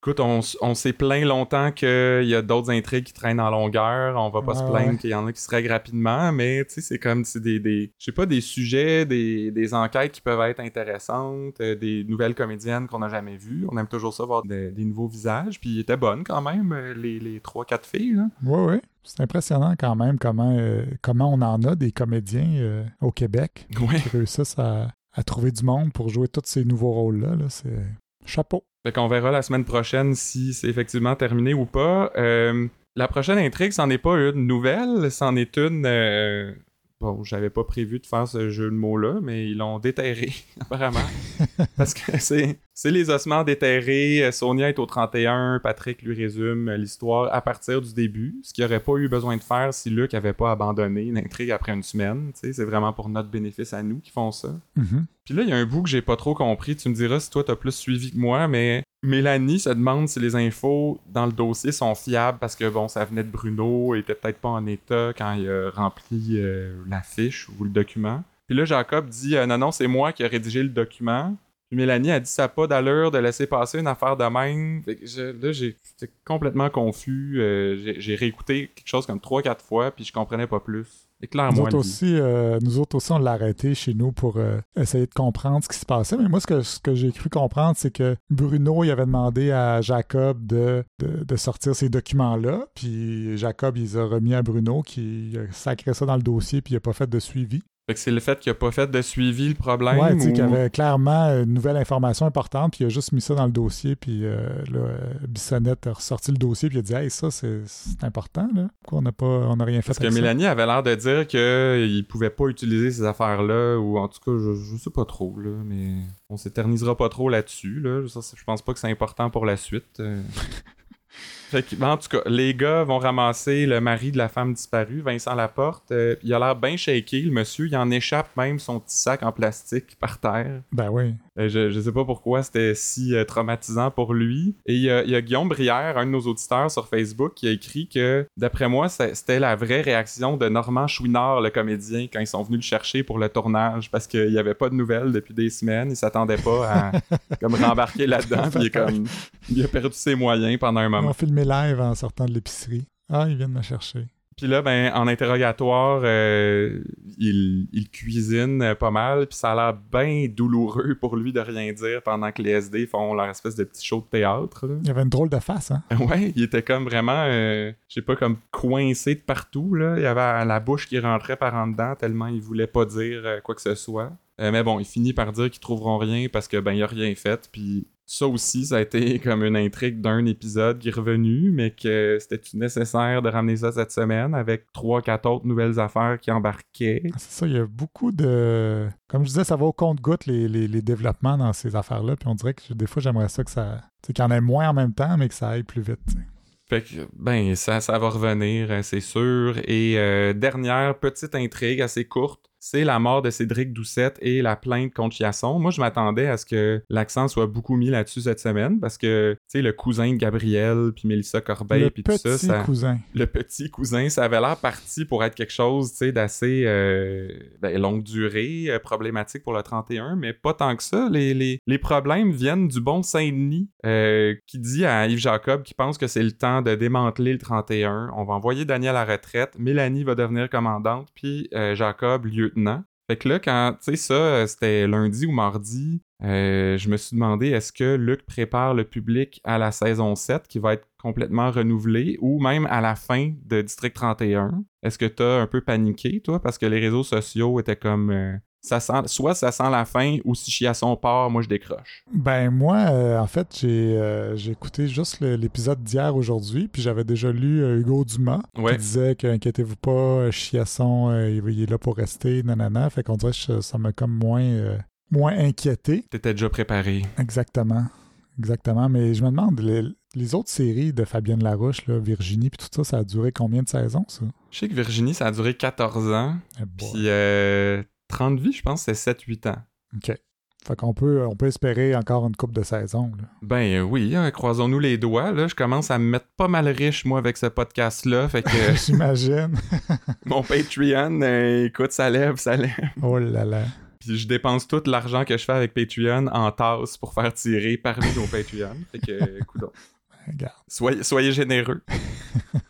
Écoute, on, s'est plaint longtemps qu'il y a d'autres intrigues qui traînent en longueur. On va pas se Ouais, plaindre ouais. qu'il y en a qui se règlent rapidement, mais tu sais, c'est comme des, des je sais pas, des sujets, des, des enquêtes qui peuvent être intéressantes, euh, des nouvelles comédiennes qu'on n'a jamais vues. On aime toujours ça voir des, des nouveaux visages, puis ils étaient bonnes quand même, euh, les, les 3-4 filles. Là. Oui, oui. C'est impressionnant quand même comment, euh, comment on en a des comédiens euh, au Québec Ouais. qui réussissent à, à trouver du monde pour jouer tous ces nouveaux rôles-là. Là. C'est chapeau. Fait qu'on verra la semaine prochaine si c'est effectivement terminé ou pas. Euh, la prochaine intrigue, c'en est pas une nouvelle, c'en est une. euh, Bon, j'avais pas prévu de faire ce jeu de mots-là, mais ils l'ont déterré, apparemment. Parce que c'est, c'est les ossements déterrés. euh, Sonia est au 31. Patrick lui résume euh, l'histoire à partir du début. Ce qu'il aurait pas eu besoin de faire si Luc avait pas abandonné une intrigue après une semaine. C'est vraiment pour notre bénéfice à nous qui font ça. Mhm. Puis là, il y a un bout que j'ai pas trop compris. Tu me diras si toi t'as plus suivi que moi, mais Mélanie se demande si les infos dans le dossier sont fiables parce que bon, ça venait de Bruno, il était peut-être pas en état quand il a rempli euh, la fiche ou le document. Puis là, Jacob dit euh, non, non, c'est moi qui ai rédigé le document. Puis Mélanie a dit ça pas d'allure de laisser passer une affaire de même. Fait que je- là, j'étais complètement confus. Euh, j'ai- réécouté quelque chose comme 3-4 fois, puis je comprenais pas plus. Nous autres, aussi, euh, nous autres aussi, on l'a arrêté chez nous pour euh, essayer de comprendre ce qui se passait. Mais moi, ce que, ce que j'ai cru comprendre, c'est que Bruno, il avait demandé à Jacob de, de, de sortir ces documents-là. Puis Jacob, il les a remis à Bruno, qui a sacré ça dans le dossier, puis il n'a pas fait de suivi. Fait que c'est le fait qu'il a pas fait de suivi le problème. ouais, ou- qu'il y avait clairement une nouvelle information importante, puis il a juste mis ça dans le dossier, puis euh, là, euh, Bissonnette a ressorti le dossier, puis il a dit Hey, ça, c'est important, là. Pourquoi on n'a pas on n'a rien fait Parce que ça? Mélanie avait l'air de dire qu'il pouvait pas utiliser ces affaires-là, ou en tout cas, je, je sais pas trop, là, mais on s'éternisera pas trop là-dessus, là. C'est- je pense pas que c'est important pour la suite. fait que, en tout cas, les gars vont ramasser le mari de la femme disparue, Vincent Laporte. euh, il a l'air bien shaké, le monsieur. Il en échappe même son petit sac en plastique par terre. Ben oui. Euh, je, je sais pas pourquoi c'était si euh, traumatisant pour lui. Et il y, a, il y a Guillaume Brière, un de nos auditeurs sur Facebook, qui a écrit que, d'après moi, c'était la vraie réaction de Normand Chouinard, le comédien, quand ils sont venus le chercher pour le tournage, parce qu'il y avait pas de nouvelles depuis des semaines. Il s'attendait pas à comme rembarquer là-dedans. il, est comme, il a perdu ses moyens pendant un Ils moment. ont filmé live en sortant de l'épicerie. Ah, ils viennent me chercher. Puis là, ben, en interrogatoire, euh, il, il cuisine pas mal, puis ça a l'air bien douloureux pour lui de rien dire pendant que les SD font leur espèce de petit show de théâtre. là. Il y avait une drôle de face, hein? Ouais, il était comme vraiment, euh, je sais pas, comme coincé de partout, là. Il avait la bouche qui rentrait par en dedans tellement il voulait pas dire euh, quoi que ce soit. Euh, mais bon, il finit par dire qu'ils trouveront rien parce que, ben, il a rien fait, puis ça aussi, ça a été comme une intrigue d'un épisode qui est revenu, mais que c'était nécessaire de ramener ça cette semaine avec trois, quatre autres nouvelles affaires qui embarquaient. Ah, C'est ça, il y a beaucoup de. Comme je disais, ça va au compte-goutte les, les, les développements dans ces affaires-là. Puis on dirait que des fois, j'aimerais ça que ça. qu'il y en ait moins en même temps, mais que ça aille plus vite. Fait que, ben, ça, ça va revenir, euh, c'est sûr. Et euh, dernière petite intrigue assez courte, c'est la mort de Cédric Doucette et la plainte contre Chiasson. Moi, je m'attendais à ce que l'accent soit beaucoup mis là-dessus cette semaine parce que, tu sais, le cousin de Gabriel, puis Mélissa Corbeil, le puis tout petit ça, ça, cousin. le petit cousin, ça avait l'air parti pour être quelque chose, tu sais, d'assez euh, ben, longue durée, euh, problématique pour le 31, mais pas tant que ça. Les, les, les problèmes viennent du bon Saint-Denis, euh, qui dit à Yves Jacob qu'il pense que c'est le temps de démanteler le 31. On va envoyer Daniel à la retraite, Mélanie va devenir commandante, puis Jacob Fait que là, quand, tu sais, ça, euh, c'était lundi ou mardi, euh, je me suis demandé est-ce que Luc prépare le public à la saison 7 qui va être complètement renouvelée ou même à la fin de District 31? Est-ce que t'as un peu paniqué, toi? Parce que les réseaux sociaux étaient comme. euh, ça sent, soit ça sent la fin ou si Chiasson part, moi je décroche. Ben moi, euh, en fait, j'ai euh, écouté juste l'épisode d'hier aujourd'hui, puis j'avais déjà lu euh, Hugo Dumas Ouais. qui disait que inquiétez-vous pas, Chiasson, il, est là pour rester, nanana. Fait qu'on dirait que ça m'a comme moins moins inquiété. T'étais déjà préparé. Exactement, exactement. Mais je me demande les, les autres séries de Fabienne Larouche, là, Virginie, puis tout ça, ça a duré combien de saisons ça? Je sais que Virginie, ça a duré 14 ans. Eh. Puis euh, 30 vies, je pense, c'est 7-8 ans. Ok. Fait qu'on peut on peut espérer encore une coupe de saison. là. Ben euh, oui, hein, croisons-nous les doigts. Là, je commence à me mettre pas mal riche, moi, avec ce podcast-là. Fait que J'imagine. mon Patreon, euh, écoute, ça lève, ça lève. oh là là. Puis je dépense tout l'argent que je fais avec Patreon en tasse pour faire tirer parmi nos Patreon. Fait que, euh, coudonc. Regarde. Soyez, soyez généreux.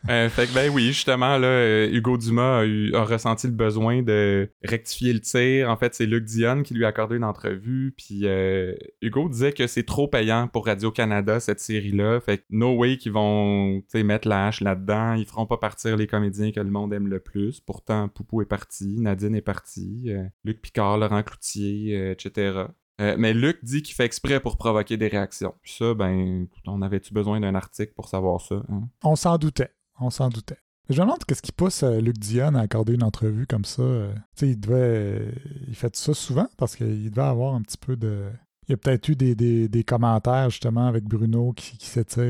Euh, fait que ben oui, justement, là, euh, Hugo Dumas a, eu- a ressenti le besoin de rectifier le tir. En fait, c'est Luc Dionne qui lui a accordé une entrevue. Puis euh, Hugo disait que c'est trop payant pour Radio-Canada, cette série-là. Fait que no way qu'ils vont mettre la hache là-dedans. Ils feront pas partir les comédiens que le monde aime le plus. Pourtant, Poupou est parti, Nadine est partie, euh, Luc Picard, Laurent Cloutier, etc. Euh, mais Luc dit qu'il fait exprès pour provoquer des réactions. Puis ça, ben, on avait-tu besoin d'un article pour savoir ça? hein? On s'en doutait. On s'en doutait. Je me demande qu'est-ce qui pousse euh, Luc Dion à accorder une entrevue comme ça. euh. Tu sais, il devait. il fait ça souvent parce qu'il devait avoir un petit peu de. Il y a peut-être eu des, commentaires justement avec Bruno qui, qui s'étire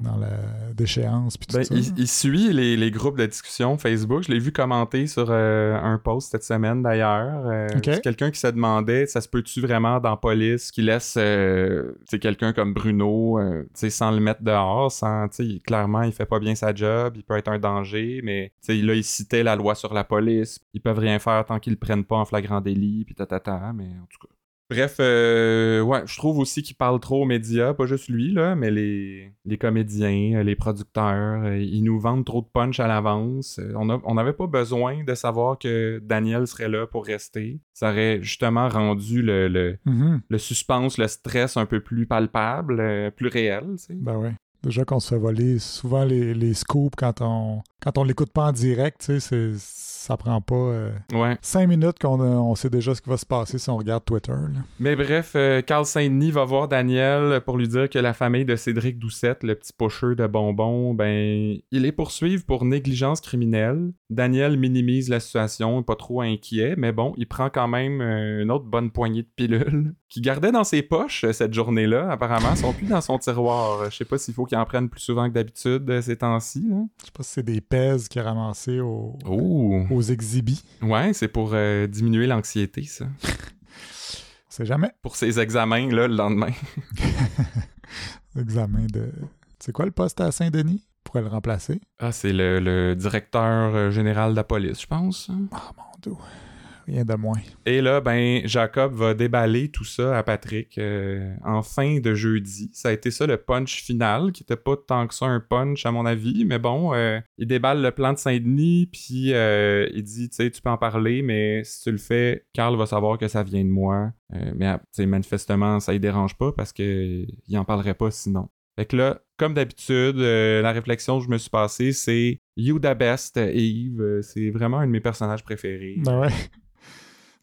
dans la déchéance. Puis tout Ben, ça. il, il suit les, les groupes de discussion Facebook. Je l'ai vu commenter sur euh, un post cette semaine d'ailleurs. Euh, quelqu'un qui se demandait ça se peut-tu vraiment dans police qui laisse euh, quelqu'un comme Bruno euh, sans le mettre dehors. Sans, clairement, il fait pas bien sa job, il peut être un danger, mais là, il citait la loi sur la police. Ils peuvent rien faire tant qu'ils le prennent pas en flagrant délit, puis tatata, mais en tout cas. Bref, euh, ouais, je trouve aussi qu'il parle trop aux médias, pas juste lui, là, mais les, les comédiens, euh, les producteurs, euh, ils nous vendent trop de punch à l'avance. Euh, On n'avait pas besoin de savoir que Daniel serait là pour rester. Ça aurait justement rendu le, le, Mhm. le suspense, le stress un peu plus palpable, plus réel, tu sais. Ben ouais. Déjà qu'on se fait voler souvent les, les scoops quand on quand on l'écoute pas en direct, tu sais, ça prend pas euh, Ouais. cinq minutes qu'on on sait déjà ce qui va se passer si on regarde Twitter. là. Mais bref, euh, Carl Saint-Denis va voir Daniel pour lui dire que la famille de Cédric Doucette, le petit pocheur de bonbons, ben, il les poursuivent pour négligence criminelle. Daniel minimise la situation, pas trop inquiet, mais bon, il prend quand même euh, une autre bonne poignée de pilules qu'il gardait dans ses poches euh, cette journée-là. Apparemment, sont plus dans son tiroir. Euh, Je sais pas s'il faut qu'il en prenne plus souvent que d'habitude euh, ces temps-ci. Je sais pas si c'est des pèses qu'il a ramassés au- Oh! aux exhibits. Ouais, c'est pour euh, diminuer l'anxiété, ça. sait jamais. Pour ses examens, là, le lendemain. Examen de. C'est quoi le poste à Saint-Denis? Pourrait le remplacer. Ah, c'est le, le directeur général de la police, je pense. Ah, mon dieu. Rien de moins. Et là, ben, Jacob va déballer tout ça à Patrick euh, en fin de jeudi. Ça a été ça le punch final, qui était pas tant que ça un punch à mon avis, mais bon, euh, il déballe le plan de Saint-Denis, puis euh, il dit, tu sais, tu peux en parler, mais si tu le fais, Carl va savoir que ça vient de moi. Mais, manifestement, ça ne dérange pas parce que il en parlerait pas sinon. Fait que là, comme d'habitude, euh, la réflexion que je me suis passée, c'est You the best, Eve. Euh, C'est vraiment un de mes personnages préférés. Ben ouais.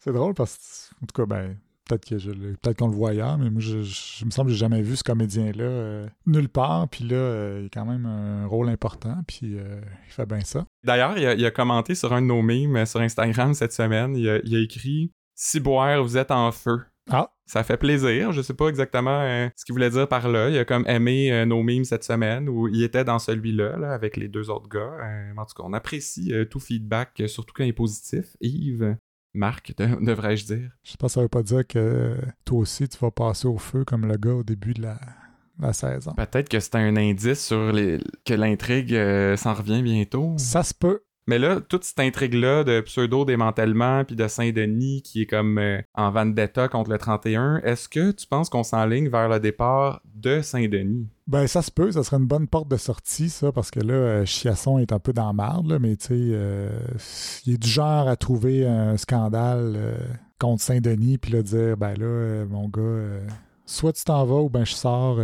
C'est drôle parce que, en tout cas, ben, peut-être que je peut-être qu'on le voit ailleurs, mais moi, je, me semble que j'ai jamais vu ce comédien-là euh, nulle part. Puis là, euh, il a quand même un rôle important, puis euh, il fait bien ça. D'ailleurs, il a, il a commenté sur un de nos memes sur Instagram cette semaine. Il a, il a écrit Ciboire, vous êtes en feu. Ah, Ça fait plaisir. Je sais pas exactement euh, ce qu'il voulait dire par là. Il a comme aimé euh, nos memes cette semaine où il était dans celui-là là, avec les deux autres gars. Euh, en tout cas, on apprécie tout feedback, surtout quand il est positif. Yves, Marc, de- devrais-je dire? je sais pas, ça veut pas dire que toi aussi, tu vas passer au feu comme le gars au début de la, la saison. Peut-être que c'était un indice sur les... que l'intrigue euh, s'en revient bientôt. Ça se peut. Mais là, toute cette intrigue-là de pseudo-démantèlement puis de Saint-Denis qui est comme euh, en vendetta contre le 31, est-ce que tu penses qu'on s'enligne vers le départ de Saint-Denis? Ben, ça se peut, ça serait une bonne porte de sortie, ça, parce que là, euh, Chiasson est un peu dans la marde, mais tu sais, euh, il est du genre à trouver un scandale contre Saint-Denis, puis là, dire, ben là, mon gars, soit tu t'en vas ou ben je sors,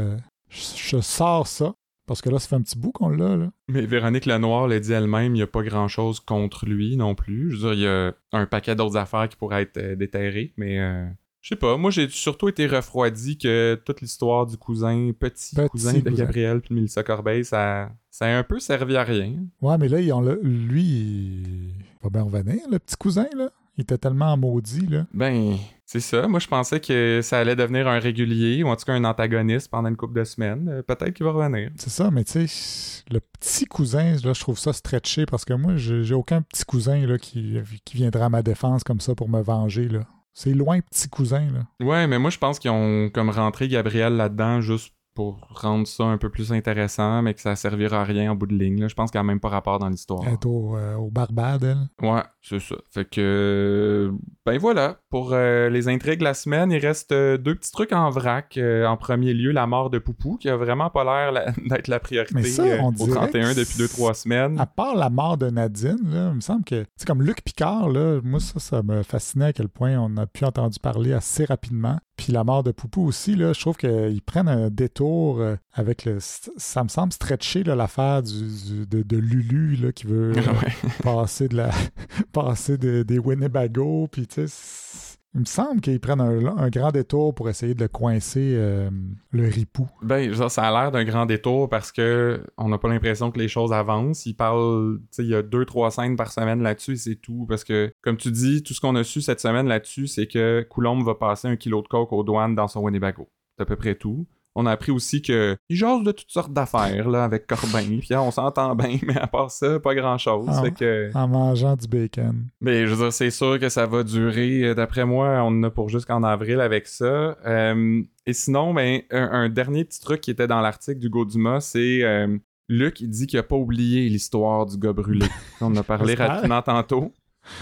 je sors ça, parce que là, ça fait un petit bout qu'on l'a, là. Mais Véronique Lenoir l'a dit elle-même, il n'y a pas grand-chose contre lui non plus. Je veux dire, il y a un paquet d'autres affaires qui pourraient être euh, déterrées, mais euh, je sais pas. Moi, j'ai surtout été refroidi que toute l'histoire du cousin, petit, Petit cousin de. Gabriel puis de Mélissa Corbeil, ça, ça a un peu servi à rien. Ouais, mais là, ils ont le- lui, il va bien revenir, le petit cousin, là. Il était tellement maudit, là. Ben, c'est ça. Moi, je pensais que ça allait devenir un régulier ou en tout cas un antagoniste pendant une couple de semaines. Euh, Peut-être qu'il va revenir. C'est ça, mais tu sais, le petit cousin, là, je trouve ça stretché parce que moi, j'ai j'ai aucun petit cousin là, qui, qui viendra à ma défense comme ça pour me venger. là. C'est loin, petit cousin. Là. Ouais, mais moi, je pense qu'ils ont comme rentré Gabriel là-dedans juste pour rendre ça un peu plus intéressant, mais que ça servira à rien en bout de ligne. là. Je pense qu'il n'y a même pas rapport dans l'histoire. Elle est au, euh, au Barbade, elle. Ouais, c'est ça. Fait que. Ben voilà. Pour euh, les intrigues de la semaine, il reste euh, deux petits trucs en vrac. Euh, en premier lieu, la mort de Poupou, qui a vraiment pas l'air la- d'être la priorité Mais ça, euh, on au dirait 31 que depuis 2-3 semaines. À part la mort de Nadine, là, il me semble que. C'est comme Luc Picard, là, moi, ça, ça me fascinait à quel point on a pu entendu parler assez rapidement. Puis la mort de Poupou aussi, là, je trouve qu'ils prennent un détour euh, avec le. Ça me semble stretcher l'affaire du, du- de, de Lulu là, qui veut euh, Ouais. passer de la passer de- des Winnebago puis tu sais il me semble qu'ils prennent un, un grand détour pour essayer de le coincer euh, le ripou. Ben, genre, ça a l'air d'un grand détour parce que on n'a pas l'impression que les choses avancent. Il parle, tu sais, il y a deux, trois scènes par semaine là-dessus et c'est tout. Parce que, comme tu dis, tout ce qu'on a su cette semaine là-dessus, c'est que Coulombe va passer un kilo de coke aux douanes dans son Winnebago. C'est à peu près tout. On a appris aussi que il jase de toutes sortes d'affaires là avec Corbin. Puis hein, on s'entend bien, mais à part ça, pas grand-chose. Fait que, En mangeant du bacon. mais je veux dire, c'est sûr que ça va durer. Euh, D'après moi, on en a pour jusqu'en avril avec ça. Euh, et sinon, ben, un, un dernier petit truc qui était dans l'article d'Hugo Dumas, c'est euh, Luc, il dit qu'il a pas oublié l'histoire du gars brûlé. On en a parlé rapidement tantôt.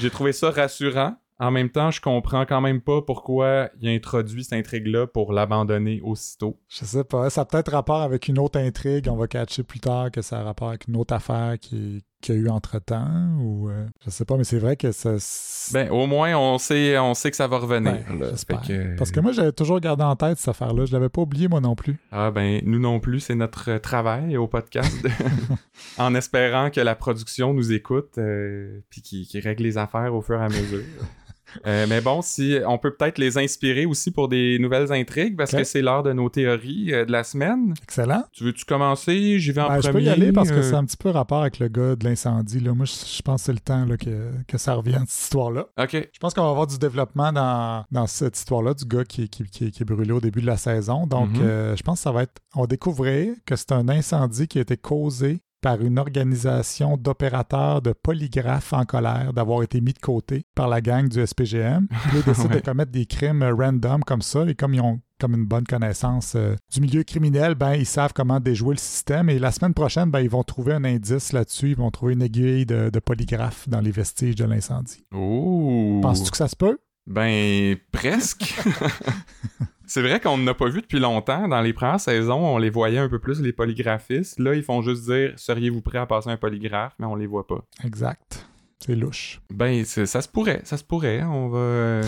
J'ai trouvé ça rassurant. En même temps, je comprends quand même pas pourquoi il a introduit cette intrigue-là pour l'abandonner aussitôt. Je sais pas, ça a peut-être rapport avec une autre intrigue, on va catcher plus tard que ça a rapport avec une autre affaire qui qu'il y a eu entre-temps ou euh, je sais pas mais c'est vrai que ça Ben, au moins, on sait, on sait que ça va revenir. Ben, là. que- Parce que moi, j'avais toujours gardé en tête cette affaire-là. Je l'avais pas oublié, moi non plus. Ah ben nous non plus, c'est notre euh, travail au podcast, en espérant que la production nous écoute euh, puis qui, qui règle les affaires au fur et à mesure. Euh, mais bon, si on peut peut-être les inspirer aussi pour des nouvelles intrigues parce que c'est l'heure de nos théories euh, de la semaine. Excellent. Tu veux-tu commencer? J'y vais en Ben, je premier. peux y aller parce que euh, c'est un petit peu rapport avec le gars de l'incendie. Moi, je, je pense que c'est le temps là, que, que ça revienne, cette histoire-là. Ok. Je pense qu'on va avoir du développement dans, dans cette histoire-là du gars qui, qui, qui- qui est brûlé au début de la saison. Donc, Mhm. euh, je pense que ça va être. On va découvrir que c'est un incendie qui a été causé par une organisation d'opérateurs de polygraphes en colère d'avoir été mis de côté par la gang du SPGM. Ils décident de commettre des crimes random comme ça, et comme ils ont comme une bonne connaissance euh, du milieu criminel, ben ils savent comment déjouer le système. Et la semaine prochaine, ben ils vont trouver un indice là-dessus. Ils vont trouver une aiguille de, de polygraphe dans les vestiges de l'incendie. Oh! Penses-tu que ça se peut? Ben, presque. C'est vrai qu'on n'a pas vu depuis longtemps. Dans les premières saisons, on les voyait un peu plus, les polygraphistes. Là, ils font juste dire Seriez-vous prêt à passer un polygraphe? Mais on les voit pas. Exact. C'est louche. Ben, ça se pourrait. Ça se pourrait. On va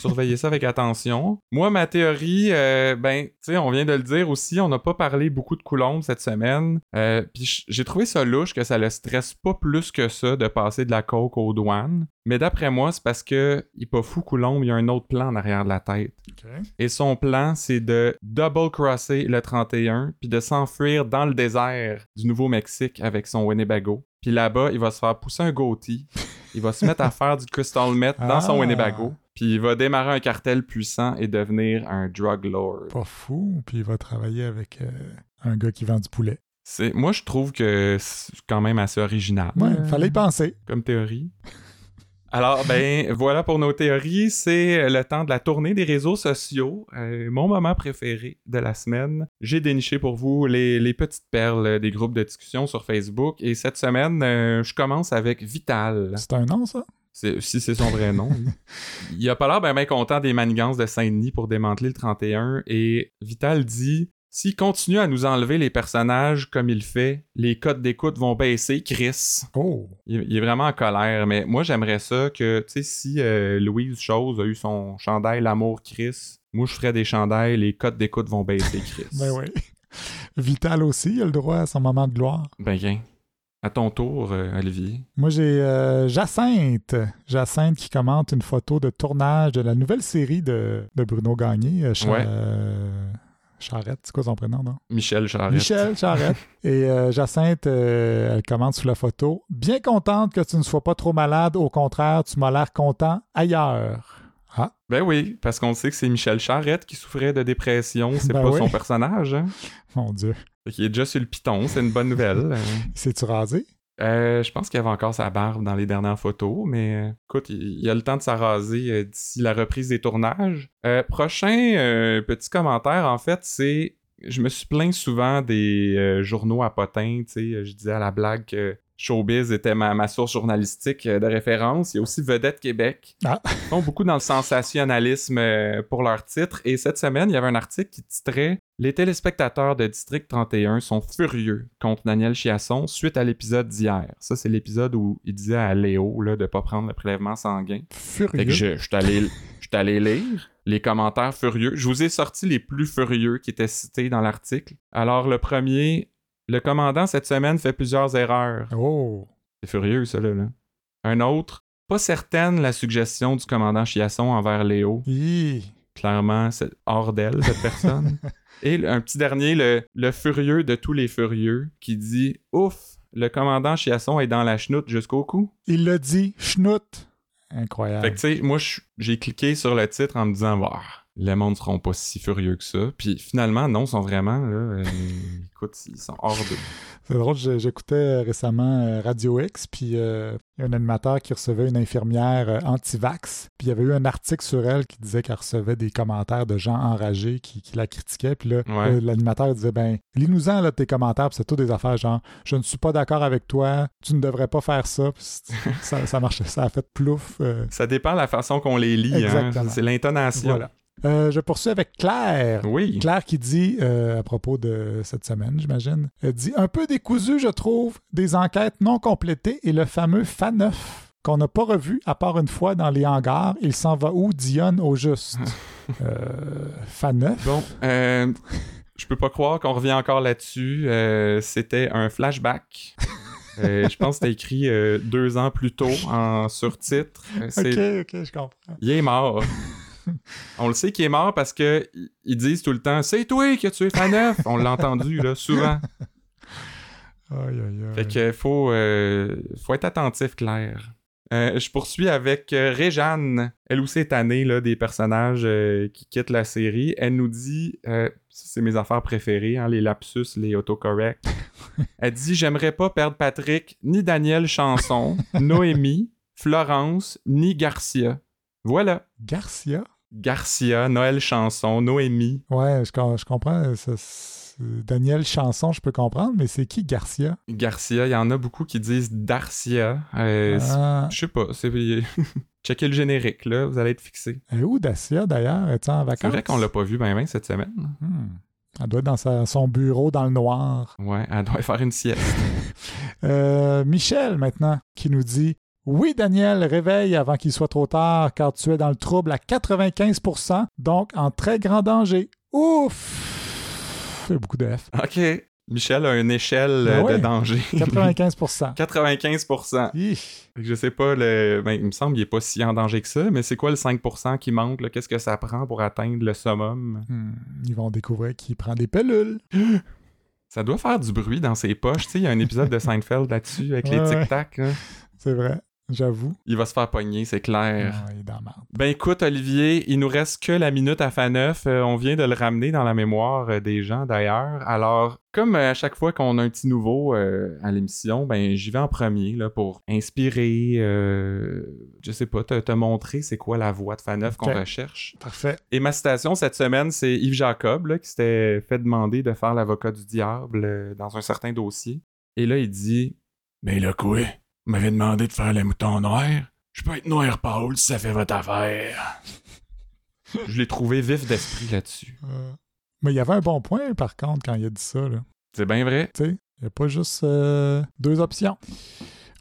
surveiller ça avec attention. Moi, ma théorie, euh, ben, tu sais, on vient de le dire aussi, on n'a pas parlé beaucoup de Coulomb cette semaine. Euh, Puis j'ai trouvé ça louche que ça le stresse pas plus que ça de passer de la coke aux douanes. Mais d'après moi, c'est parce que il pas fou Coulomb, il y a un autre plan en arrière de la tête. Et son plan, c'est de double-crosser le 31 puis de s'enfuir dans le désert du Nouveau-Mexique avec son Winnebago. Puis là-bas, il va se faire pousser un goatee. Il va se mettre à faire du crystal meth dans son Ah. Winnebago. Puis il va démarrer un cartel puissant et devenir un drug lord. Pas fou. Puis il va travailler avec euh, un gars qui vend du poulet. C'est, moi, je trouve que c'est quand même assez original. Ouais, euh, fallait y penser. comme théorie. Alors, ben, voilà pour nos théories. C'est le temps de la tournée des réseaux sociaux. Euh, mon moment préféré de la semaine. J'ai déniché pour vous les, les petites perles des groupes de discussion sur Facebook. Et cette semaine, euh, je commence avec Vital. C'est un nom, ça? Si c'est son vrai nom. oui. Il a pas l'air bien ben content des manigances de Saint-Denis pour démanteler le 31. Et Vital dit S'il continue à nous enlever les personnages comme il fait, les codes d'écoute vont baisser, Chris. Oh! Il, il est vraiment en colère, mais moi j'aimerais ça que, tu sais, si euh, Louise Chose a eu son chandail L'amour Chris, moi je ferais des chandails, les cotes d'écoute vont baisser Chris. Ben oui. Vital aussi, il a le droit à son moment de gloire. Ben bien. À ton tour, euh, Olivier. Moi, j'ai euh, Jacinthe. Jacinthe qui commente une photo de tournage de la nouvelle série de, de Bruno Gagné. euh, Ouais. Charrette, c'est quoi son prénom, non? Michel Charette. Michel Charrette. Et euh, Jacinthe, euh, elle commente sous la photo. Bien contente que tu ne sois pas trop malade. Au contraire, tu m'as l'air content ailleurs. Ah, Ben oui, parce qu'on sait que c'est Michel Charette qui souffrait de dépression, c'est Ben pas oui. son personnage. Hein? mon Dieu. Qu'il est déjà sur le piton, c'est une bonne nouvelle. C'est-tu rasé? Euh, je pense qu'il avait encore sa barbe dans les dernières photos, mais euh, écoute, il, il a le temps de s'arraser euh, d'ici la reprise des tournages. Prochain petit commentaire, en fait, c'est. Je me suis plaint souvent des journaux à potins, tu sais. Je disais à la blague que Showbiz était ma, ma source journalistique euh, de référence. Il y a aussi Vedette Québec. Ah. Ils sont beaucoup dans le sensationnalisme euh, pour leur titre. Et cette semaine, il y avait un article qui titrait Les téléspectateurs de District 31 sont furieux contre Daniel Chiasson suite à l'épisode d'hier. Ça, c'est l'épisode où il disait à Léo là, de pas prendre le prélèvement sanguin. Fait Furieux. que je je suis allé, je suis allé lire les commentaires furieux. Je vous ai sorti les plus furieux qui étaient cités dans l'article. Alors, le premier, le commandant cette semaine fait plusieurs erreurs. Oh! C'est furieux, ça, là. Un autre, pas certaine la suggestion du commandant Chiasson envers Léo. Hi. Clairement, c'est hors d'elle, cette personne. Et un petit dernier, le, le furieux de tous les furieux, qui dit Ouf, le commandant Chiasson est dans la chenoute jusqu'au cou. Il l'a dit, schnout. Incroyable. Fait que, tu sais, moi, j'ai cliqué sur le titre en me disant, Bah, le monde seront pas si furieux que ça. Puis finalement, non, ils sont vraiment, là, euh, écoute, ils sont hors de. C'est drôle, j'écoutais récemment euh, Radio X, puis euh, il y a un animateur qui recevait une infirmière euh, anti-vax, puis il y avait eu un article sur elle qui disait qu'elle recevait des commentaires de gens enragés qui, qui la critiquaient, puis là, Ouais. euh, l'animateur disait, ben, lis-nous-en là, tes commentaires, puis c'est tout des affaires genre, je ne suis pas d'accord avec toi, tu ne devrais pas faire ça, puis ça, ça marchait, ça a fait plouf. euh, Ça dépend de la façon qu'on les lit, hein. C'est l'intonation. voilà. Euh, je poursuis avec Claire. Oui. Claire qui dit, euh, à propos de cette semaine, j'imagine, elle dit un peu décousu, je trouve, des enquêtes non complétées et le fameux FA9 qu'on n'a pas revu à part une fois dans les hangars. Il s'en va où, Dionne, au juste? euh, FA9? Bon, euh, je peux pas croire qu'on revient encore là-dessus. C'était un flashback. Euh, je pense que c'était écrit euh, deux ans plus tôt en surtitre. C'est- Ok, ok, je comprends. Il est mort. On le sait qu'il est mort parce que ils disent tout le temps C'est toi qui as tué Faneuf. On l'a entendu là, souvent. Aïe, aïe, aïe. Fait que faut, euh, faut être attentif, Claire. Euh, je poursuis avec euh, Réjeanne. Elle aussi est tannée là, des personnages qui quittent la série. Elle nous dit, c'est mes affaires préférées, hein, les lapsus, les autocorrects. Elle dit J'aimerais pas perdre Patrick, ni Daniel Chanson, Noémie, Florence, ni Garcia. Voilà. Garcia? Garcia, Noël Chanson, Noémie. Ouais, je, com- je comprends. ça, Daniel Chanson, je peux comprendre, mais c'est qui Garcia? Garcia, il y en a beaucoup qui disent Darcia. Euh, Ah, Je sais pas. Checkez le générique, là, vous allez être fixé. est où Dacia d'ailleurs? Es-tu en vacances? C'est vrai qu'on l'a pas vu ben ben cette semaine. Hmm. Elle doit être dans sa- son bureau dans le noir. Ouais, elle doit faire une sieste. Euh, Michel, maintenant, qui nous dit Oui, Daniel, réveille avant qu'il soit trop tard, car tu es dans le trouble à 95%, donc en très grand danger. Ouf Fait beaucoup de F. OK. Michel a une échelle Ben euh, ouais. de danger. 95%. 95%. Hi. Fait que Je sais pas, le... ben, il me semble qu'il est pas si en danger que ça, mais c'est quoi le 5% qui manque? Qu'est-ce que ça prend pour atteindre le summum? Hmm, Ils vont découvrir qu'il prend des pilules. Ça doit faire du bruit dans ses poches. Tu sais, il y a un épisode de Seinfeld là-dessus avec les Ouais, ouais. tic-tac. là. C'est vrai, j'avoue. Il va se faire pogner, c'est clair. Ah, il est dans. Ben écoute, Olivier, il nous reste que la minute à fin neuf. Euh, on vient de le ramener dans la mémoire euh, des gens d'ailleurs. Alors, comme euh, à chaque fois qu'on a un petit nouveau euh, à l'émission, ben j'y vais en premier là, pour inspirer, euh, je sais pas, te, te montrer c'est quoi la voix de Faneuf qu'on Ok. recherche. Parfait. Et ma citation cette semaine, c'est Yves Jacob là, qui s'était fait demander de faire l'avocat du diable euh, dans un certain dossier. Et là, il dit Mais là, quoi? Vous m'avez demandé de faire le mouton noir Je peux être noir pâle si ça fait votre affaire. Je l'ai trouvé vif d'esprit là-dessus. Euh, Mais il y avait un bon point, par contre, quand il a dit ça. Là. C'est bien vrai. Tu sais, il n'y a pas juste euh, deux options.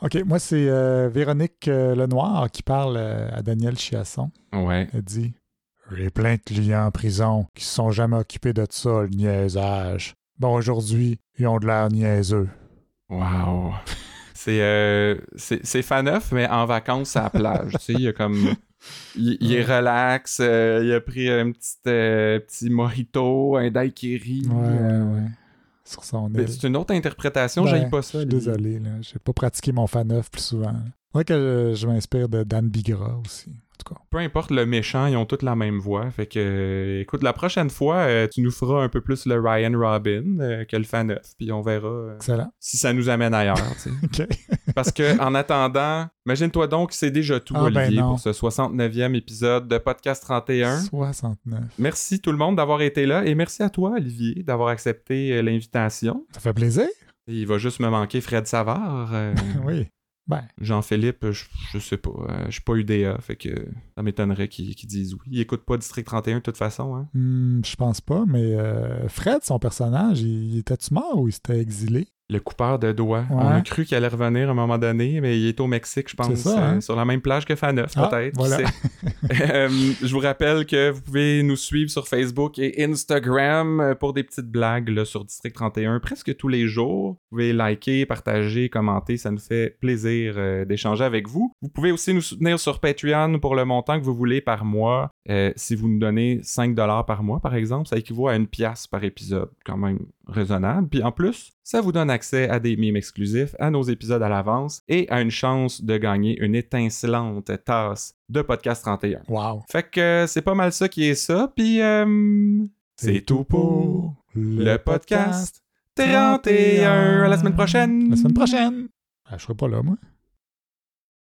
OK, moi, c'est euh, Véronique euh, Lenoir qui parle euh, à Daniel Chiasson. Ouais. Elle dit J'ai plein de clients en prison qui se sont jamais occupés de ça, le niaisage. Bon, aujourd'hui, ils ont de l'air niaiseux. Wow. C'est euh, c'est Faneuf, mais en vacances à la plage. tu sais, il y a comme. Il, il est relax, euh, il a pris un petit, euh, petit mojito, un daiquiri. Ouais, ouais. Sur son Mais île. C'est une autre interprétation, Ben, j'aille pas ça. Je suis désolé, là. J'ai pas pratiqué mon faneuf plus souvent. C'est vrai que je, je m'inspire de Dan Bigra aussi. En tout cas. Peu importe le méchant, ils ont tous la même voix. Fait que, euh, écoute, la prochaine fois, euh, tu nous feras un peu plus le Ryan Robin euh, que le Faneuf, puis on verra si ça nous amène ailleurs. Parce que en attendant, imagine-toi donc, c'est déjà tout, Ah, ben Olivier, pour ce 69e épisode de Podcast 31. 69. Merci tout le monde d'avoir été là et merci à toi, Olivier, d'avoir accepté l'invitation. Ça fait plaisir? Il va juste me manquer Fred Savard. Oui. Ben, Jean-Philippe, je, je sais pas. euh, je suis pas UDA, fait que ça m'étonnerait qu'ils disent oui. Il écoute pas District 31 de toute façon. Hein? hmm, je pense pas, mais euh, Fred, son personnage, il, il était-tu mort ou il s'était exilé? Le coupeur de doigts. Ouais. On a cru qu'il allait revenir à un moment donné, mais il est au Mexique, je pense. Ça, hein? euh, sur la même plage que Faneuf, Ah, peut-être. voilà. Euh, je vous rappelle que vous pouvez nous suivre sur Facebook et Instagram euh, pour des petites blagues là, sur District 31 presque tous les jours. Vous pouvez liker, partager, commenter, ça nous fait plaisir euh, d'échanger avec vous. Vous pouvez aussi nous soutenir sur Patreon pour le montant que vous voulez par mois. Euh, si vous nous donnez 5$ par mois, par exemple, ça équivaut à une pièce par épisode. Quand même raisonnable. Puis en plus, ça vous donne accès à des mimes exclusifs, à nos épisodes à l'avance et à une chance de gagner une étincelante tasse de Podcast 31. Wow. Fait que euh, c'est pas mal ça qui est ça, puis euh, c'est tout pour le podcast 31. À la semaine prochaine! La semaine prochaine. Ah, je serai pas là, moi.